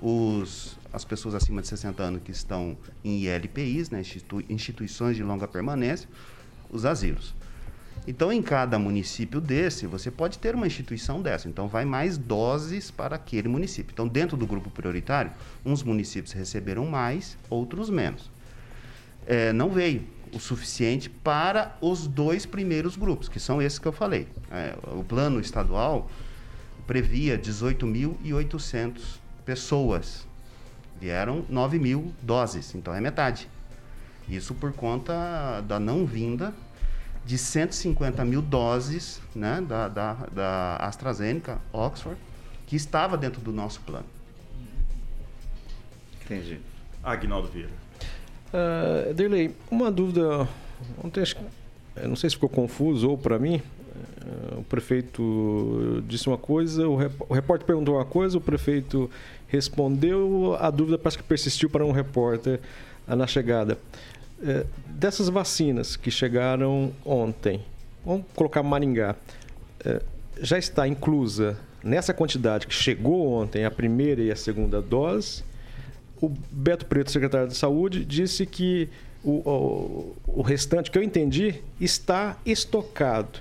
Speaker 10: os, as pessoas acima de 60 anos que estão em ILPIs, né? instituições de longa permanência, os asilos. Então, em cada município desse, você pode ter uma instituição dessa. Então, vai mais doses para aquele município. Então, dentro do grupo prioritário, uns municípios receberam mais, outros menos. É, não veio o suficiente para os dois primeiros grupos, que são esses que eu falei. É, o plano estadual previa 18.800 pessoas. Vieram 9 mil doses, então é metade. Isso por conta da não vinda de 150 mil doses né, da, da, da AstraZeneca, Oxford, que estava dentro do nosso plano.
Speaker 2: Entendi. Agnaldo Vieira.
Speaker 7: Uh, Derlei, uma dúvida. Ontem, não sei se ficou confuso ou para mim. Uh, o prefeito disse uma coisa, o, rep, o repórter perguntou uma coisa, o prefeito respondeu, a dúvida parece que persistiu para um repórter uh, na chegada. É, dessas vacinas que chegaram ontem, vamos colocar Maringá, é, já está inclusa nessa quantidade que chegou ontem a primeira e a segunda dose. O Beto Preto, secretário de Saúde, disse que o, o, o restante, que eu entendi, está estocado.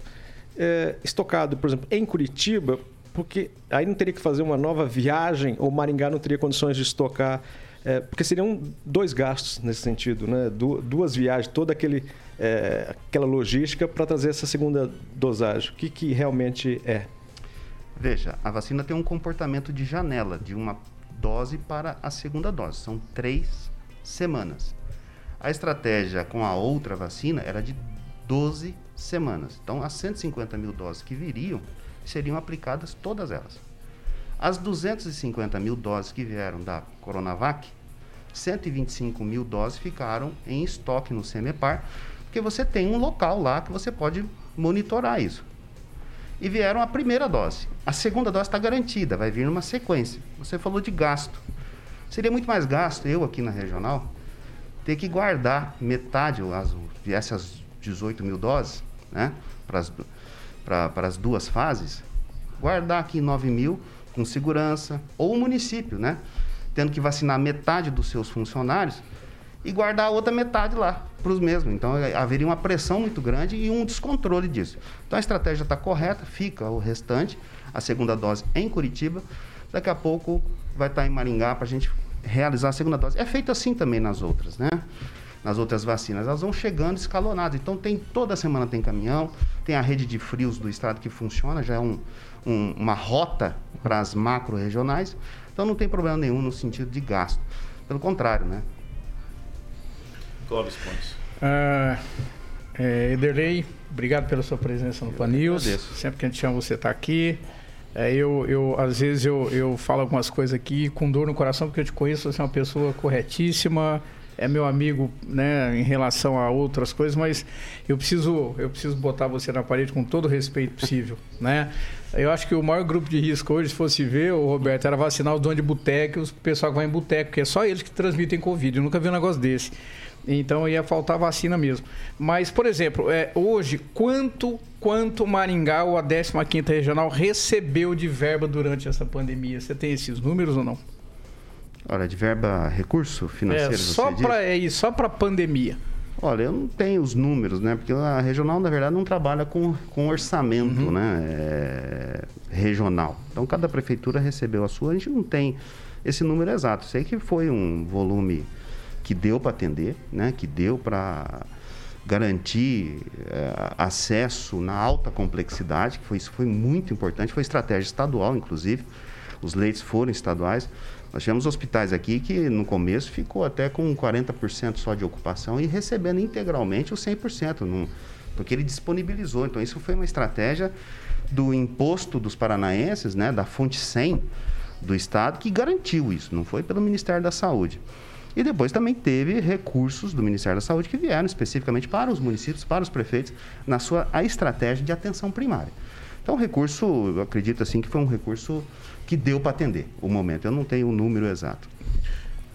Speaker 7: É, estocado, por exemplo, em Curitiba, porque aí não teria que fazer uma nova viagem, ou Maringá não teria condições de estocar é, porque seriam dois gastos nesse sentido, né? Du duas viagens, toda aquele, é, aquela logística para trazer essa segunda dosagem. O que, que realmente é?
Speaker 10: Veja, a vacina tem um comportamento de janela, de uma dose para a segunda dose. São três semanas. A estratégia com a outra vacina era de 12 semanas. Então, as 150 mil doses que viriam seriam aplicadas todas elas. As 250 mil doses que vieram da Coronavac, 125 mil doses ficaram em estoque no CEMEPAR, porque você tem um local lá que você pode monitorar isso. E vieram a primeira dose. A segunda dose está garantida, vai vir numa sequência. Você falou de gasto. Seria muito mais gasto, eu aqui na regional, ter que guardar metade, as, viesse as 18 mil doses, né, para as duas fases, guardar aqui 9 mil, com segurança, ou o município, né? Tendo que vacinar metade dos seus funcionários e guardar a outra metade lá para os mesmos. Então é, haveria uma pressão muito grande e um descontrole disso. Então a estratégia está correta, fica o restante, a segunda dose em Curitiba. Daqui a pouco vai estar tá em Maringá para a gente realizar a segunda dose. É feito assim também nas outras, né? Nas outras vacinas. Elas vão chegando escalonadas. Então tem toda semana tem caminhão, tem a rede de frios do estado que funciona, já é um, um, uma rota para as macro regionais. Então não tem problema nenhum no sentido de gasto. Pelo contrário, né?
Speaker 2: Clóvis Pontes.
Speaker 6: Ah, é, Ederley, obrigado pela sua presença no Pan News. Sempre que a gente chama você está aqui. É, eu, eu, às vezes eu, eu falo algumas coisas aqui com dor no coração, porque eu te conheço, você é uma pessoa corretíssima, é meu amigo né, em relação a outras coisas, mas eu preciso, eu preciso botar você na parede com todo o respeito possível. né? Eu acho que o maior grupo de risco hoje, se fosse ver, o Roberto, era vacinar os donos de boteco, o pessoal que vai em boteco, que é só eles que transmitem Covid. Eu nunca vi um negócio desse. Então ia faltar vacina mesmo. Mas, por exemplo, é, hoje, quanto, quanto Maringá ou a 15ª Regional recebeu de verba durante essa pandemia? Você tem esses números ou não?
Speaker 10: Olha, de verba recurso financeiro,
Speaker 6: é, só para é só para pandemia.
Speaker 10: Olha, eu não tenho os números, né? Porque a regional, na verdade, não trabalha com, com orçamento, uhum. né? É, regional. Então, cada prefeitura recebeu a sua. A gente não tem esse número exato. Sei que foi um volume que deu para atender, né? que deu para garantir é, acesso na alta complexidade, que foi, isso foi muito importante, foi estratégia estadual, inclusive. Os leitos foram estaduais. Nós tivemos hospitais aqui que no começo ficou até com 40% só de ocupação e recebendo integralmente os 100%, num, porque ele disponibilizou. Então, isso foi uma estratégia do imposto dos paranaenses, né, da fonte 100 do Estado, que garantiu isso, não foi pelo Ministério da Saúde. E depois também teve recursos do Ministério da Saúde que vieram especificamente para os municípios, para os prefeitos, na sua a estratégia de atenção primária. Então, o recurso, eu acredito assim que foi um recurso que deu para atender o momento. Eu não tenho o um número exato.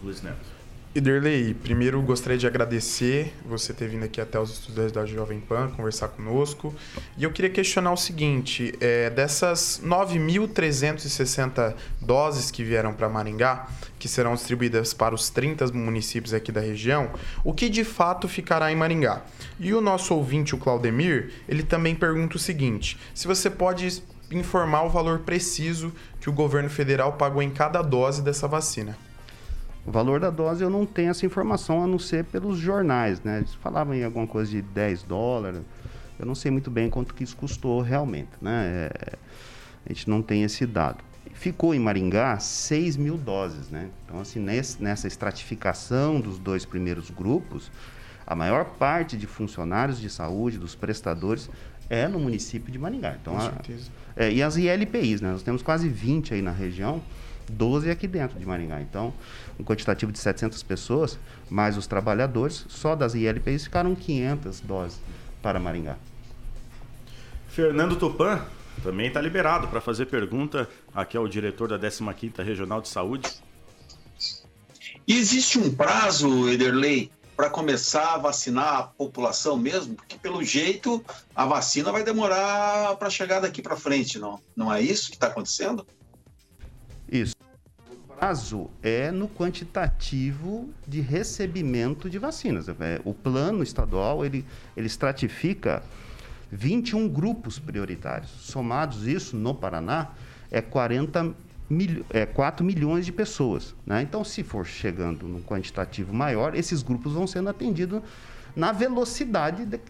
Speaker 2: Luiz Neto.
Speaker 8: Iderley, primeiro gostaria de agradecer você ter vindo aqui até os estudantes da Jovem Pan conversar conosco. E eu queria questionar o seguinte: é, dessas 9.360 doses que vieram para Maringá, que serão distribuídas para os 30 municípios aqui da região, o que de fato ficará em Maringá? E o nosso ouvinte, o Claudemir, ele também pergunta o seguinte: se você pode informar o valor preciso que o governo federal pagou em cada dose dessa vacina.
Speaker 10: O valor da dose eu não tenho essa informação a não ser pelos jornais, né? Eles falavam em alguma coisa de 10 dólares. Eu não sei muito bem quanto que isso custou realmente, né? É, a gente não tem esse dado. Ficou em Maringá 6 mil doses, né? Então, assim, nesse, nessa estratificação dos dois primeiros grupos, a maior parte de funcionários de saúde, dos prestadores, é no município de Maringá. Então,
Speaker 8: Com
Speaker 10: a,
Speaker 8: certeza.
Speaker 10: É, e as ILPIs, né? Nós temos quase 20 aí na região, 12 aqui dentro de Maringá. Então, um quantitativo de 700 pessoas, mais os trabalhadores, só das ILPIs ficaram 500 doses para Maringá.
Speaker 2: Fernando Tupan também está liberado para fazer pergunta aqui ao diretor da 15ª Regional de Saúde.
Speaker 9: Existe um prazo, Ederley, para começar a vacinar a população mesmo? Porque, pelo jeito, a vacina vai demorar para chegar daqui para frente, não? Não é isso que está acontecendo?
Speaker 10: Isso. O prazo é no quantitativo de recebimento de vacinas. É, o plano estadual, ele, ele estratifica 21 grupos prioritários. Somados isso, no Paraná, é 40 mil, é, 4 milhões de pessoas. Né? Então, se for chegando num quantitativo maior, esses grupos vão sendo atendidos na velocidade de,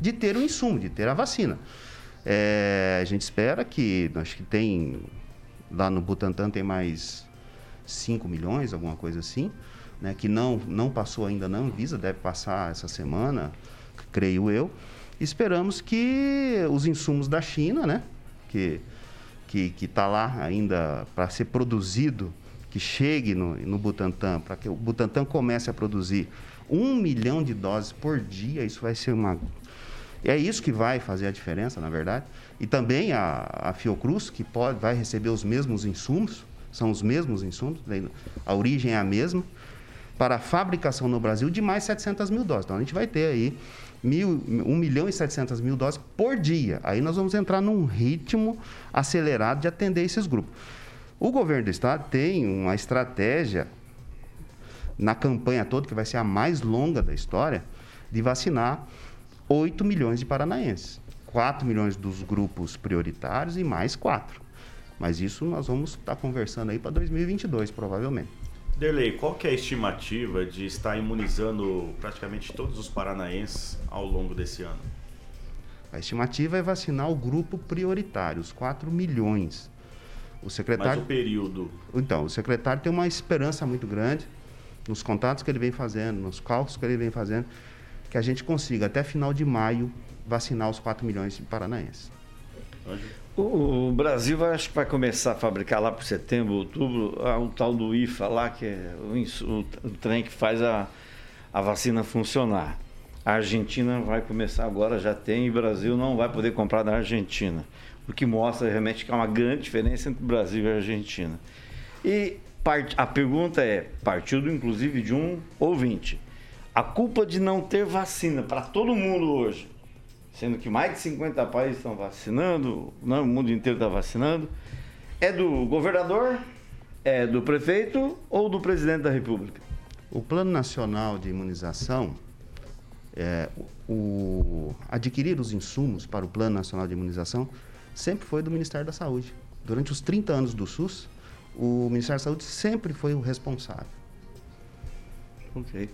Speaker 10: de ter o insumo, de ter a vacina. É, a gente espera que, acho que tem, lá no Butantan tem mais 5 milhões, alguma coisa assim, né, que não, não passou ainda na Anvisa, deve passar essa semana, creio eu. Esperamos que os insumos da China, né, que que está lá ainda para ser produzido, que chegue no, no Butantan, para que o Butantan comece a produzir um milhão de doses por dia, isso vai ser uma. É isso que vai fazer a diferença, na verdade. E também a, a Fiocruz, que pode, vai receber os mesmos insumos, são os mesmos insumos, a origem é a mesma, para a fabricação no Brasil de mais 700 mil doses. Então a gente vai ter aí mil, 1 milhão e 700 mil doses por dia. Aí nós vamos entrar num ritmo acelerado de atender esses grupos. O governo do estado tem uma estratégia na campanha toda, que vai ser a mais longa da história, de vacinar 8 milhões de paranaenses. 4 milhões dos grupos prioritários e mais 4. Mas isso nós vamos estar conversando aí para 2022, provavelmente.
Speaker 2: Derlei, qual que é a estimativa de estar imunizando praticamente todos os paranaenses ao longo desse ano?
Speaker 10: A estimativa é vacinar o grupo prioritário, os 4 milhões.
Speaker 2: O secretário. Mas o período.
Speaker 10: Então, o secretário tem uma esperança muito grande nos contatos que ele vem fazendo, nos cálculos que ele vem fazendo, que a gente consiga até final de maio vacinar os 4 milhões de paranaenses.
Speaker 5: O, Brasil vai, acho que vai começar a fabricar lá por setembro, outubro, o tal do IFA lá, que é o, o, trem que faz a, a vacina funcionar. A Argentina vai começar agora, já tem, e o Brasil não vai poder comprar da Argentina. O que mostra realmente que há uma grande diferença entre o Brasil e a Argentina. E a pergunta é, partiu inclusive de um ouvinte. A culpa de não ter vacina para todo mundo hoje sendo que mais de 50 países estão vacinando, não, o mundo inteiro está vacinando, é do governador, é do prefeito ou do presidente da República?
Speaker 10: O Plano Nacional de Imunização, é, o, adquirir os insumos para o Plano Nacional de Imunização sempre foi do Ministério da Saúde. Durante os 30 anos do SUS, o Ministério da Saúde sempre foi o responsável.
Speaker 2: Ok.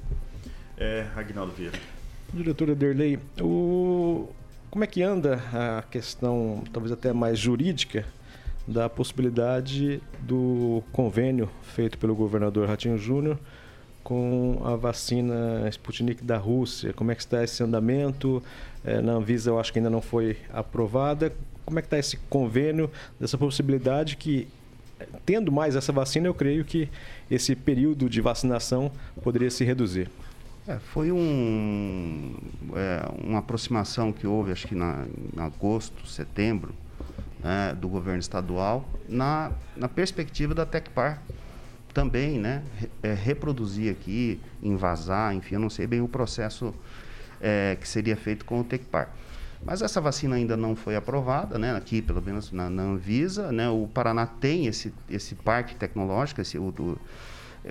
Speaker 2: É, Agnaldo Vieira.
Speaker 7: Diretora Derlei, o... como é que anda a questão, talvez até mais jurídica, da possibilidade do convênio feito pelo governador Ratinho Júnior com a vacina Sputnik da Rússia? Como é que está esse andamento? É, na Anvisa eu acho que ainda não foi aprovada. Como é que está esse convênio, dessa possibilidade que, tendo mais essa vacina, eu creio que esse período de vacinação poderia se reduzir?
Speaker 10: É, foi um, é, uma aproximação que houve, acho que na, em agosto, setembro, né, do governo estadual, na, na perspectiva da Tecpar também, né, é, reproduzir aqui, invasar, enfim, eu não sei bem o processo é, que seria feito com o Tecpar. Mas essa vacina ainda não foi aprovada, né, aqui pelo menos na, na Anvisa, né, o Paraná tem esse, esse parque tecnológico, esse, o, do,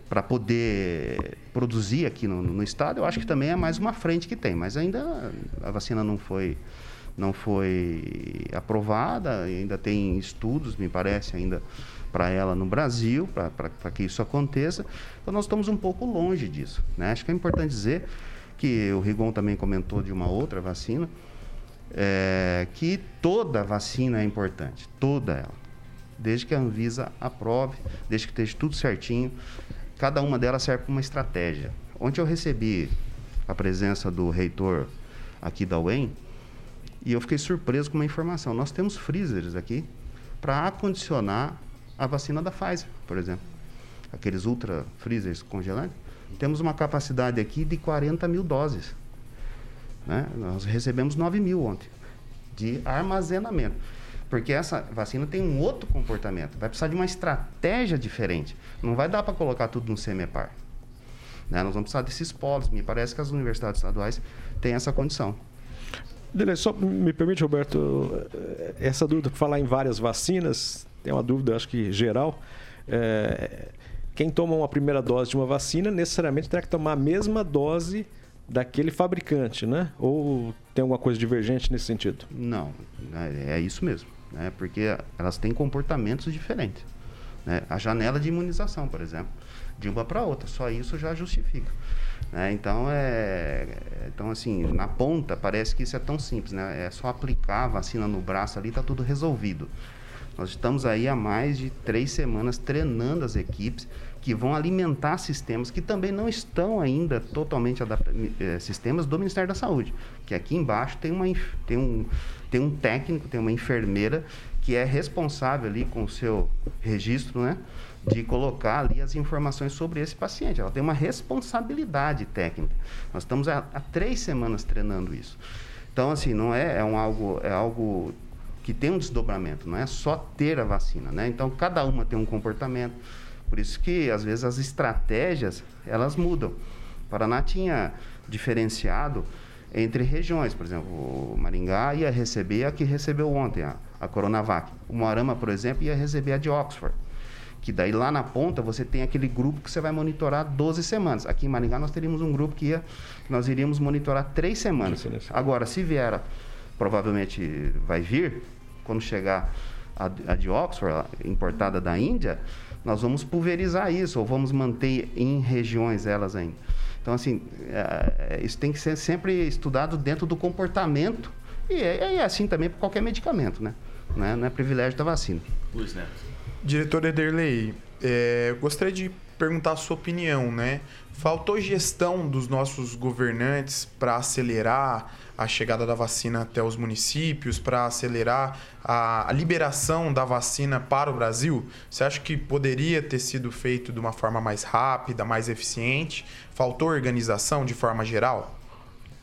Speaker 10: para poder produzir aqui no, no, estado, eu acho que também é mais uma frente que tem, mas ainda a vacina não foi não foi aprovada, ainda tem estudos, me parece, ainda para ela no Brasil, para que isso aconteça. Então nós estamos um pouco longe disso. Né? Acho que é importante dizer que o Rigon também comentou de uma outra vacina, é, que toda vacina é importante, toda ela. Desde que a Anvisa aprove, desde que esteja tudo certinho, Cada uma delas serve para uma estratégia. Ontem eu recebi a presença do reitor aqui da UEM e eu fiquei surpreso com uma informação. Nós temos freezers aqui para acondicionar a vacina da Pfizer, por exemplo. Aqueles ultra freezers congelantes. Temos uma capacidade aqui de 40 mil doses. Né? Nós recebemos 9 mil ontem de armazenamento. Porque essa vacina tem um outro comportamento. Vai precisar de uma estratégia diferente. Não vai dar para colocar tudo no CEMEPAR. Né? Nós vamos precisar desses polos. Me parece que as universidades estaduais têm essa condição.
Speaker 7: Dele, só me permite, Roberto, essa dúvida, falar em várias vacinas, tem uma dúvida, acho que geral. É, quem toma uma primeira dose de uma vacina necessariamente terá que tomar a mesma dose daquele fabricante, né? Ou tem alguma coisa divergente nesse sentido?
Speaker 10: Não, é, é isso mesmo né? porque elas têm comportamentos diferentes. Né? A janela de imunização, por exemplo, de uma para outra, só isso já justifica. Né? Então, é, então, assim, na ponta parece que isso é tão simples, né? é só aplicar a vacina no braço ali, está tudo resolvido. Nós estamos aí há mais de três semanas treinando as equipes que vão alimentar sistemas que também não estão ainda totalmente adaptados, eh, sistemas do Ministério da Saúde. Que aqui embaixo tem, uma, tem, um, tem um técnico, tem uma enfermeira que é responsável ali com o seu registro, né? De colocar ali as informações sobre esse paciente. Ela tem uma responsabilidade técnica. Nós estamos há, há três semanas treinando isso. Então, assim, não é, é um algo, é algo que tem um desdobramento, não é só ter a vacina, né? Então, cada uma tem um comportamento. Por isso que, às vezes, as estratégias, elas mudam. O Paraná tinha diferenciado entre regiões. Por exemplo, o Maringá ia receber a que recebeu ontem, a, a Coronavac. O Moarama, por exemplo, ia receber a de Oxford. Que daí lá na ponta você tem aquele grupo que você vai monitorar 12 semanas. Aqui em Maringá nós teríamos um grupo que ia, nós iríamos monitorar três semanas. Agora, se vier, provavelmente vai vir, quando chegar a, a de Oxford, importada da Índia, nós vamos pulverizar isso, ou vamos manter em regiões elas ainda. Então, assim, é, isso tem que ser sempre estudado dentro do comportamento, e é, é assim também para qualquer medicamento, né? Não é, não é privilégio da vacina.
Speaker 2: Luiz Neto.
Speaker 8: Diretor Ederley, é, gostaria de perguntar a sua opinião, né? Faltou gestão dos nossos governantes para acelerar a chegada da vacina até os municípios, para acelerar a, a, liberação da vacina para o Brasil? Você acha que poderia ter sido feito de uma forma mais rápida, mais eficiente? Faltou organização de forma geral?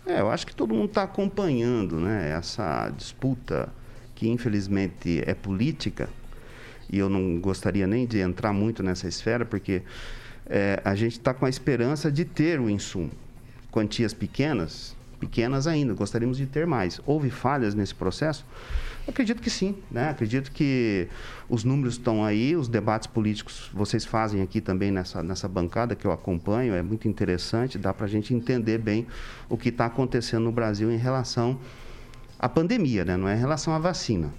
Speaker 10: É, eu acho que todo mundo está acompanhando né, essa disputa que infelizmente é política e eu não gostaria nem de entrar muito nessa esfera porque é, a gente está com a esperança de ter o insumo. Quantias pequenas, pequenas ainda, gostaríamos de ter mais. Houve falhas nesse processo? Acredito que sim, né? Acredito que os números estão aí, os debates políticos vocês fazem aqui também nessa, nessa bancada que eu acompanho, é muito interessante, dá para a gente entender bem o que está acontecendo no Brasil em relação à pandemia, né? Não é em relação à vacina,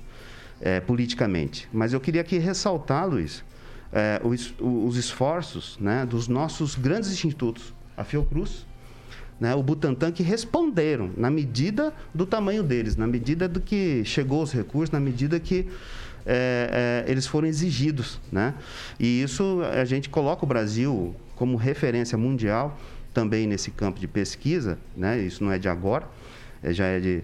Speaker 10: é, politicamente. Mas eu queria aqui ressaltar, Luiz, é, os, os esforços né, dos nossos grandes institutos, a Fiocruz, né, o Butantan, que responderam na medida do tamanho deles, na medida do que chegou os recursos, na medida que é, é, eles foram exigidos. Né? E isso a gente coloca o Brasil como referência mundial também nesse campo de pesquisa, né? isso não é de agora, é, já é de,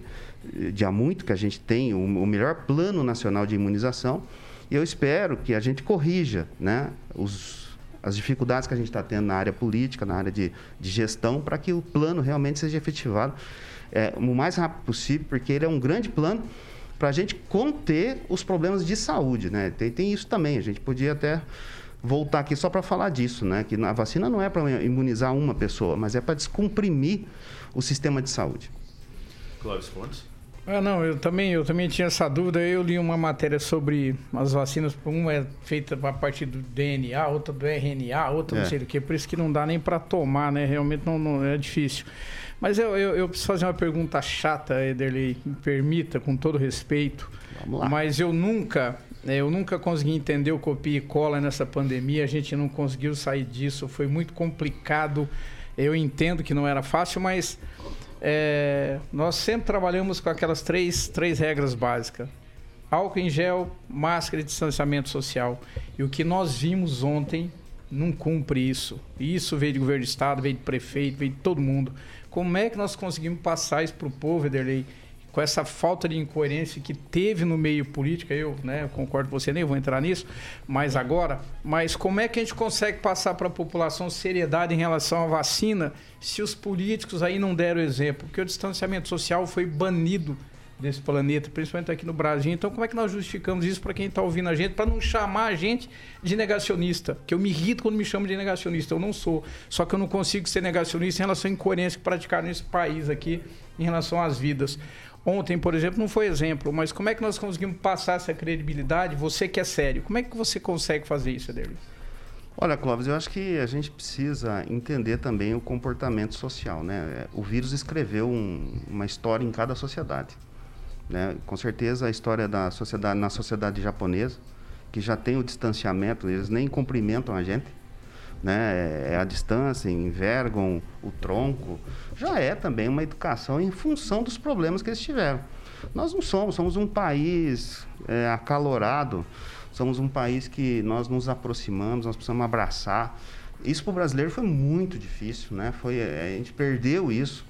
Speaker 10: de há muito que a gente tem o, o melhor plano nacional de imunização. E eu espero que a gente corrija né, os, as dificuldades que a gente está tendo na área política, na área de, de gestão, para que o plano realmente seja efetivado é, o mais rápido possível, porque ele é um grande plano para a gente conter os problemas de saúde. Né? Tem, tem isso também, a gente podia até voltar aqui só para falar disso, né? que a vacina não é para imunizar uma pessoa, mas é para descomprimir o sistema de saúde.
Speaker 2: Clóvis Fontes.
Speaker 6: Ah, não, eu também, eu também tinha essa dúvida. Eu li uma matéria sobre as vacinas, uma é feita a partir do DNA, outra do RNA, outra é. não sei do que, por isso que não dá nem para tomar, né? Realmente não, não, é difícil. Mas eu, eu, eu, preciso fazer uma pergunta chata, Ederley, me permita, com todo respeito. Vamos lá. Mas eu nunca, né, eu nunca consegui entender o copia e cola nessa pandemia, a gente não conseguiu sair disso, foi muito complicado. Eu entendo que não era fácil, mas é, nós sempre trabalhamos com aquelas três, três regras básicas: álcool em gel, máscara e distanciamento social. E o que nós vimos ontem não cumpre isso. Isso veio do governo do estado, veio do prefeito, veio de todo mundo. Como é que nós conseguimos passar isso para o povo, Ederley? Com essa falta de incoerência que teve no meio político, eu, né, concordo com você, nem vou entrar nisso, mas agora, mas como é que a gente consegue passar para a população seriedade em relação à vacina se os políticos aí não deram exemplo? Porque o distanciamento social foi banido desse planeta, principalmente aqui no Brasil. Então, como é que nós justificamos isso para quem está ouvindo a gente, para não chamar a gente de negacionista? Que eu me irrito quando me chamam de negacionista. Eu não sou. Só que eu não consigo ser negacionista em relação à incoerência que praticaram nesse país aqui em relação às vidas. Ontem, por exemplo, não foi exemplo, mas como é que nós conseguimos passar essa credibilidade? Você que é sério, como é que você consegue fazer isso, Ederly?
Speaker 10: Olha, Clóvis, eu acho que a gente precisa entender também o comportamento social, né? O vírus escreveu um, uma história em cada sociedade, né? Com certeza a história da sociedade na sociedade japonesa, que já tem o distanciamento, eles nem cumprimentam a gente, né? É a distância, envergam o tronco, já é também uma educação em função dos problemas que eles tiveram. Nós não somos, somos um país é, acalorado, somos um país que nós nos aproximamos, nós precisamos abraçar. Isso para o brasileiro foi muito difícil, né? Foi, é, a gente perdeu isso.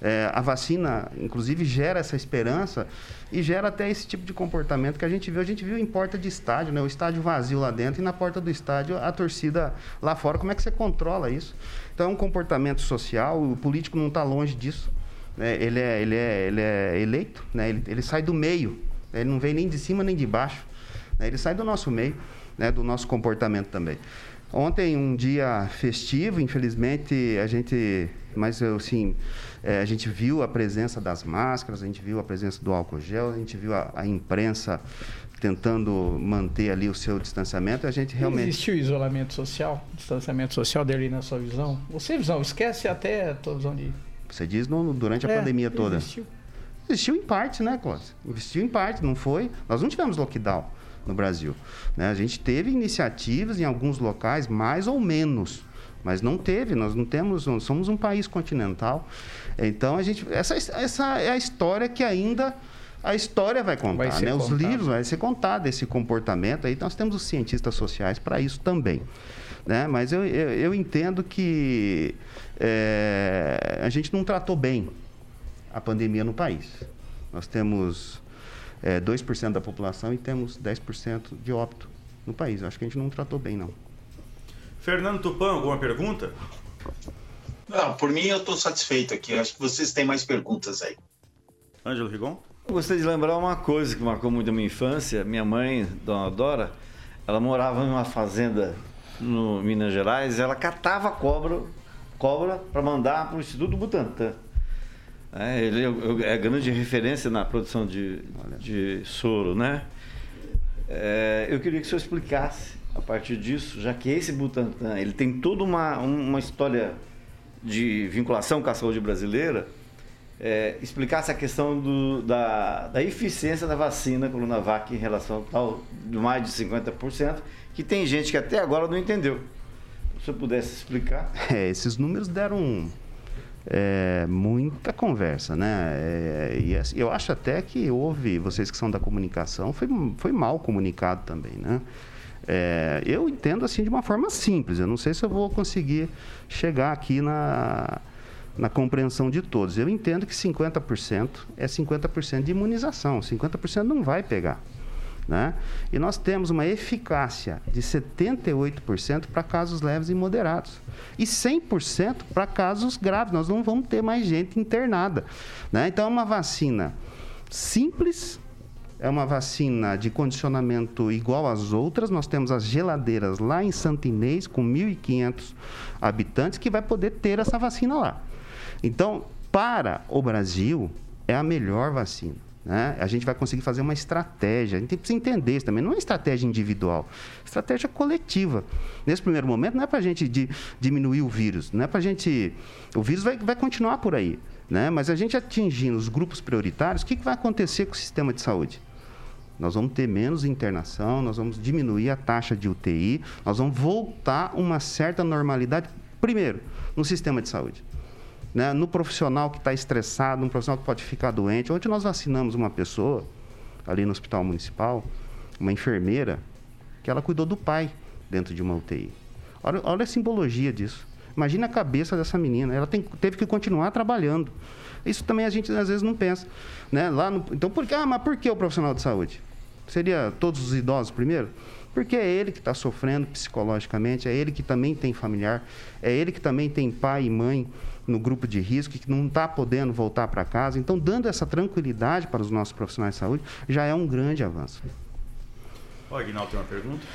Speaker 10: É, a vacina, inclusive, gera essa esperança e gera até esse tipo de comportamento que a gente viu. A gente viu em porta de estádio, né? o estádio vazio lá dentro e na porta do estádio a torcida lá fora. Como é que você controla isso? Então é um comportamento social, o político não está longe disso. Né? Ele, é, ele, é, ele é eleito, né? ele, ele sai do meio, ele não vem nem de cima nem de baixo. Né? Ele sai do nosso meio, né? do nosso comportamento também. Ontem, um dia festivo, infelizmente, a gente, mas assim, é, a gente viu a presença das máscaras, a gente viu a presença do álcool gel, a gente viu a, a imprensa tentando manter ali o seu distanciamento, a gente realmente...
Speaker 6: Existiu isolamento social, distanciamento social dele na sua visão? Você, visão, esquece até a tua visão de...
Speaker 10: Você diz no, durante a é, pandemia toda.
Speaker 6: Existiu.
Speaker 10: Existiu em parte, né, Cláudio? Existiu em parte, não foi? Nós não tivemos lockdown no Brasil. Né? A gente teve iniciativas em alguns locais, mais ou menos, mas não teve. Nós não temos, somos um país continental. Então a gente, essa, essa é a história que ainda a história vai contar, vai né? Os livros vai ser contado esse comportamento. Aí nós temos os cientistas sociais para isso também. Né? Mas eu, eu, eu entendo que é, a gente não tratou bem a pandemia no país. Nós temos é, 2% da população e temos 10% de óbito no país. Eu acho que a gente não tratou bem, não.
Speaker 2: Fernando Tupan, alguma pergunta?
Speaker 9: Não, por mim eu estou satisfeito aqui. acho que vocês têm mais perguntas aí.
Speaker 2: Ângelo Rigon?
Speaker 5: Eu gostaria de lembrar uma coisa que marcou muito a minha infância. Minha mãe, Dona Dora, ela morava em uma fazenda no Minas Gerais. Ela catava cobra, cobra para mandar para o Instituto Butantan. É, ele é, é grande referência na produção de, de soro, né? É, eu queria que o senhor explicasse a partir disso, já que esse Butantan ele tem toda uma, uma história de vinculação com a saúde brasileira, é, explicasse a questão do, da, da eficiência da vacina Coronavac em relação ao de mais de 50%, que tem gente que até agora não entendeu. Se você pudesse explicar.
Speaker 10: É, esses números deram é, muita conversa, né? É, e assim, eu acho até que houve, vocês que são da comunicação, foi, foi mal comunicado também, né? É, eu entendo assim de uma forma simples. Eu não sei se eu vou conseguir chegar aqui na, na compreensão de todos. Eu entendo que 50% é 50% de imunização. 50% não vai pegar. Né? E nós temos uma eficácia de 78% para casos leves e moderados. E 100% para casos graves. Nós não vamos ter mais gente internada. Né? Então, é uma vacina simples, é uma vacina de condicionamento igual às outras. Nós temos as geladeiras lá em Santo Inês, com 1.500 habitantes, que vai poder ter essa vacina lá. Então, para o Brasil, é a melhor vacina. Né? A gente vai conseguir fazer uma estratégia. A gente precisa entender isso também. Não é estratégia individual, estratégia coletiva. Nesse primeiro momento, não é para a gente di diminuir o vírus, não é para a gente. O vírus vai, vai continuar por aí. Né? Mas a gente atingindo os grupos prioritários, o que, que vai acontecer com o sistema de saúde? Nós vamos ter menos internação, nós vamos diminuir a taxa de UTI, nós vamos voltar uma certa normalidade, primeiro, no sistema de saúde né, no profissional que está estressado, no profissional que pode ficar doente. Ontem nós vacinamos uma pessoa ali no hospital municipal, uma enfermeira, que ela cuidou do pai dentro de uma UTI. Olha, olha a simbologia disso. Imagina a cabeça dessa menina. Ela tem, teve que continuar trabalhando. Isso também a gente às vezes não pensa. Né? Lá no, então, por ah, mas por que o profissional de saúde? Seria todos os idosos primeiro? Porque é ele que está sofrendo psicologicamente, é ele que também tem familiar, é ele que também tem pai e mãe no grupo de risco, que não está podendo voltar para casa. Então, dando essa tranquilidade para os nossos profissionais de saúde, já é um grande avanço.
Speaker 2: O Aguinaldo tem uma pergunta?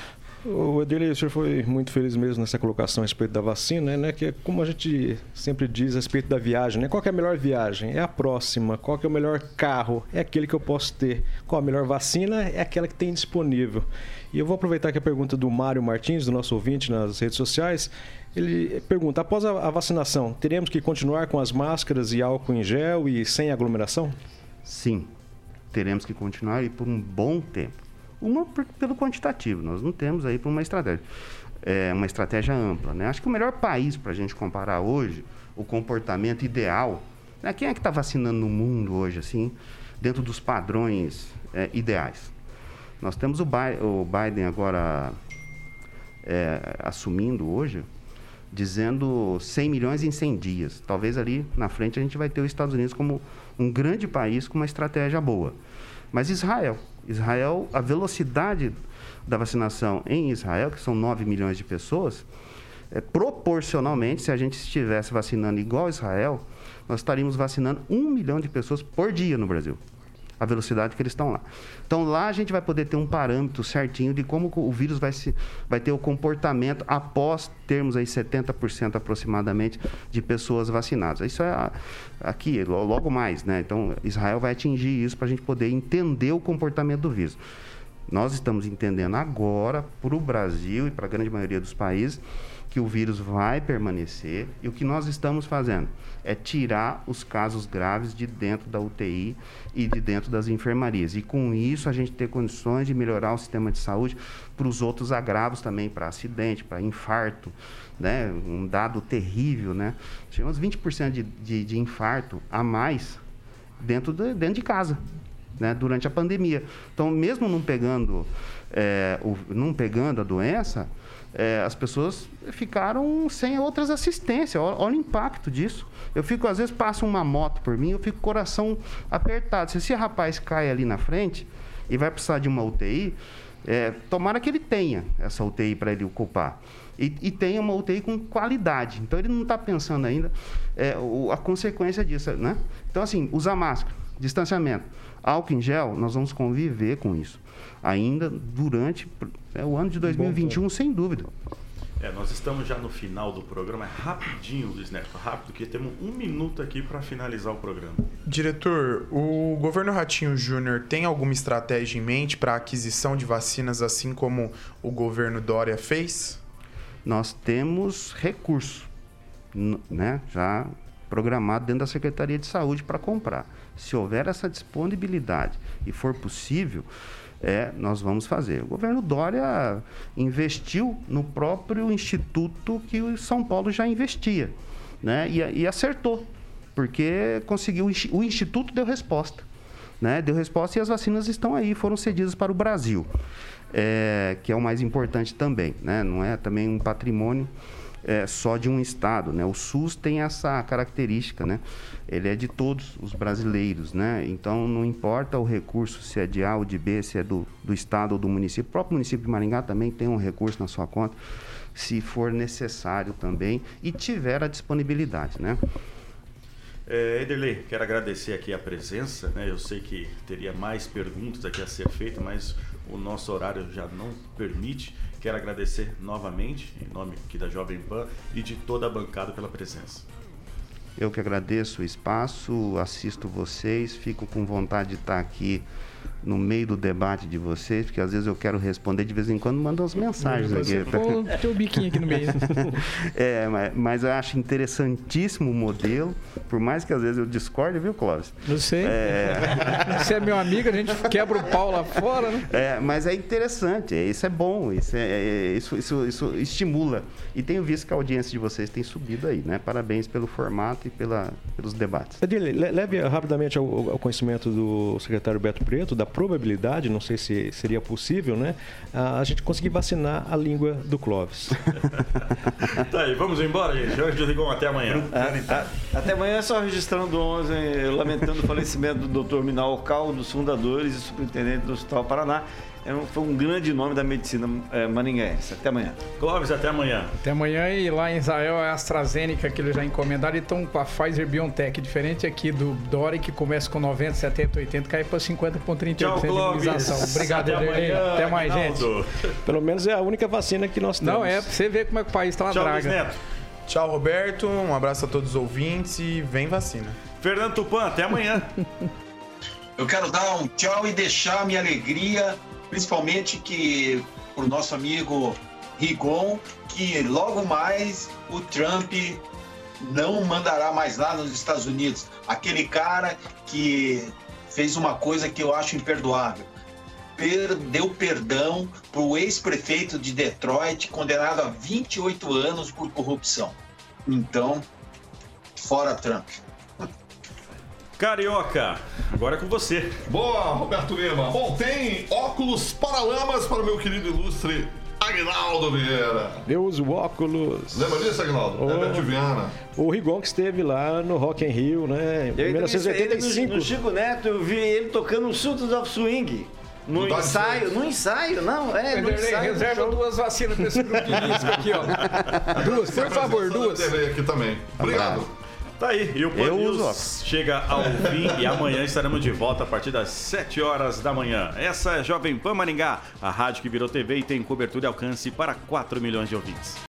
Speaker 11: O Edirley, o senhor foi muito feliz mesmo nessa colocação a respeito da vacina, né? Que é como a gente sempre diz a respeito da viagem, né? Qual é a melhor viagem? É a próxima. Qual é o melhor carro? É aquele que eu posso ter. Qual a melhor vacina? É aquela que tem disponível. E eu vou aproveitar que a pergunta do Mário Martins, do nosso ouvinte nas redes sociais, ele pergunta: após a vacinação, teremos que continuar com as máscaras e álcool em gel e sem aglomeração?
Speaker 10: Sim, teremos que continuar e por um bom tempo. Uma pelo quantitativo, nós não temos aí por uma estratégia, é, uma estratégia ampla. Né? Acho que o melhor país para a gente comparar hoje, o comportamento ideal, né? quem é que está vacinando no mundo hoje, assim, dentro dos padrões é, ideais? Nós temos o, Biden agora é, assumindo hoje dizendo 100 milhões em 100 dias. Talvez ali na frente a gente vai ter os Estados Unidos como um grande país com uma estratégia boa. Mas Israel, Israel, a velocidade da vacinação em Israel, que são 9 milhões de pessoas, é, proporcionalmente, se a gente estivesse vacinando igual Israel, nós estaríamos vacinando um milhão de pessoas por dia no Brasil a velocidade que eles estão lá. Então lá a gente vai poder ter um parâmetro certinho de como o vírus vai, se, vai ter o comportamento após termos aí 70% aproximadamente de pessoas vacinadas. Isso é aqui, logo mais, né? Então Israel vai atingir isso para a gente poder entender o comportamento do vírus. Nós estamos entendendo agora, para o Brasil e para a grande maioria dos países, que o vírus vai permanecer e o que nós estamos fazendo é tirar os casos graves de dentro da UTI e de dentro das enfermarias. E com isso a gente ter condições de melhorar o sistema de saúde para os outros agravos também, para acidente, para infarto, né? Um dado terrível, né? Tivemos 20% de, de, de infarto a mais dentro de, dentro de casa, né? Durante a pandemia. Então, mesmo não pegando, é, o, não pegando a doença, é, as pessoas ficaram sem outras assistências. Olha, olha, o impacto disso. Eu fico, às vezes, passa uma moto por mim, eu fico coração apertado. Se esse rapaz cai ali na frente e vai precisar de uma UTI, é, tomara que ele tenha essa UTI para ele ocupar. E, e, tenha uma UTI com qualidade. Então, ele não está pensando ainda é, o, a consequência disso. Né? Então, assim, usar máscara, distanciamento, álcool em gel, nós vamos conviver com isso. Ainda durante é, o ano de 2021, Bom, sem dúvida.
Speaker 2: É, nós estamos já no final do programa. É rapidinho, Luiz Neto, rápido, porque temos um minuto aqui para finalizar o programa.
Speaker 8: Diretor, o governo Ratinho Júnior tem alguma estratégia em mente para a aquisição de vacinas, assim como o governo Dória fez?
Speaker 10: Nós temos recurso, né, já programado dentro da Secretaria de Saúde para comprar. Se houver essa disponibilidade e for possível, é, nós vamos fazer. O governo Dória investiu no próprio instituto que o São Paulo já investia, né? E, e acertou, porque conseguiu o instituto deu resposta, né? Deu resposta e as vacinas estão aí, foram cedidas para o Brasil, é, que é o mais importante também, né? Não é também um patrimônio é, só de um estado, né? O SUS tem essa característica, né? Ele é de todos os brasileiros, né? Então não importa o recurso se é de A ou de B, se é do, do estado ou do município. O próprio município de Maringá também tem um recurso na sua conta, se for necessário também e tiver a disponibilidade, né?
Speaker 2: É, Ederley, quero agradecer aqui a presença. Né? Eu sei que teria mais perguntas aqui a ser feitas, mas o nosso horário já não permite. Quero agradecer novamente, em nome aqui da Jovem Pan e de toda a bancada pela presença.
Speaker 10: Eu que agradeço o espaço, assisto vocês, fico com vontade de estar aqui no meio do debate de vocês, porque às vezes eu quero responder, de vez em quando mando as mensagens
Speaker 6: Você
Speaker 10: aqui.
Speaker 6: Pô, tem o biquinho aqui no meio.
Speaker 10: é, mas, mas, eu acho interessantíssimo o modelo, por mais que às vezes eu discorde, viu, Clóvis?
Speaker 6: Não sei. É... Você é meu amigo, a gente quebra o pau lá fora, né?
Speaker 10: É, mas é interessante, isso é bom, isso, é, é, isso, isso, isso estimula. E tenho visto que a audiência de vocês tem subido aí, né? Parabéns pelo formato e pela, pelos debates.
Speaker 11: Adilene, leve rapidamente ao, ao conhecimento do secretário Beto Preto, da probabilidade, não sei se seria possível, né? A gente conseguir vacinar a língua do Clóvis.
Speaker 2: tá aí, vamos embora, gente. Hoje Rigon, até amanhã.
Speaker 5: até amanhã, só registrando ontem, lamentando o falecimento do Dr. Minal Cal, dos fundadores e superintendente do Hospital Paraná. É foi um grande nome da medicina é, maringaense. Até amanhã.
Speaker 2: Clóvis, até amanhã.
Speaker 6: Até amanhã e lá em Israel é a AstraZeneca que eles já encomendaram e estão com a Pfizer BioNTech, diferente aqui do Dori que começa com 90, 70, 80, cai para 50 com 38% Tchau, de imunização. Obrigado, Até, amanhã, até mais,
Speaker 11: gente. Pelo menos é a única vacina que nós temos.
Speaker 6: Não, é pra você ver como é que o país está uma
Speaker 2: Tchau,
Speaker 6: draga.
Speaker 2: Neto.
Speaker 8: Tchau, Roberto. Um abraço a todos os ouvintes e vem vacina.
Speaker 2: Fernando Tupan, até amanhã.
Speaker 9: Eu quero dar um tchau e deixar minha alegria principalmente que o nosso amigo Rigon, que logo mais o Trump não mandará mais lá nos Estados Unidos. Aquele cara que fez uma coisa que eu acho imperdoável. Deu perdão para o ex-prefeito de Detroit, condenado a 28 anos por corrupção. Então, fora Trump.
Speaker 2: Carioca, agora é com você.
Speaker 4: Boa, Roberto Lima. Bom, tem óculos paralamas para o meu querido ilustre Agnaldo Vieira.
Speaker 11: Eu uso óculos.
Speaker 4: Lembra disso, Agnaldo? Oh. É de Viana.
Speaker 11: O Rigon que esteve lá no Rock in Rio, né? Em 1985.
Speaker 5: No, no Chico Neto, eu vi ele tocando o Sultans of Swing. No ensaio, no ensaio, não, é, no ensaio.
Speaker 6: Reserva duas vacinas para esse grupo de risco aqui, ó. Duas, por favor, duas.
Speaker 4: aqui também. Obrigado.
Speaker 2: Tá aí, e o Pan News chega ao fim e amanhã estaremos de volta a partir das 7 horas da manhã. Essa é Jovem Pan Maringá, a rádio que virou TV e tem cobertura e alcance para 4 milhões de ouvintes.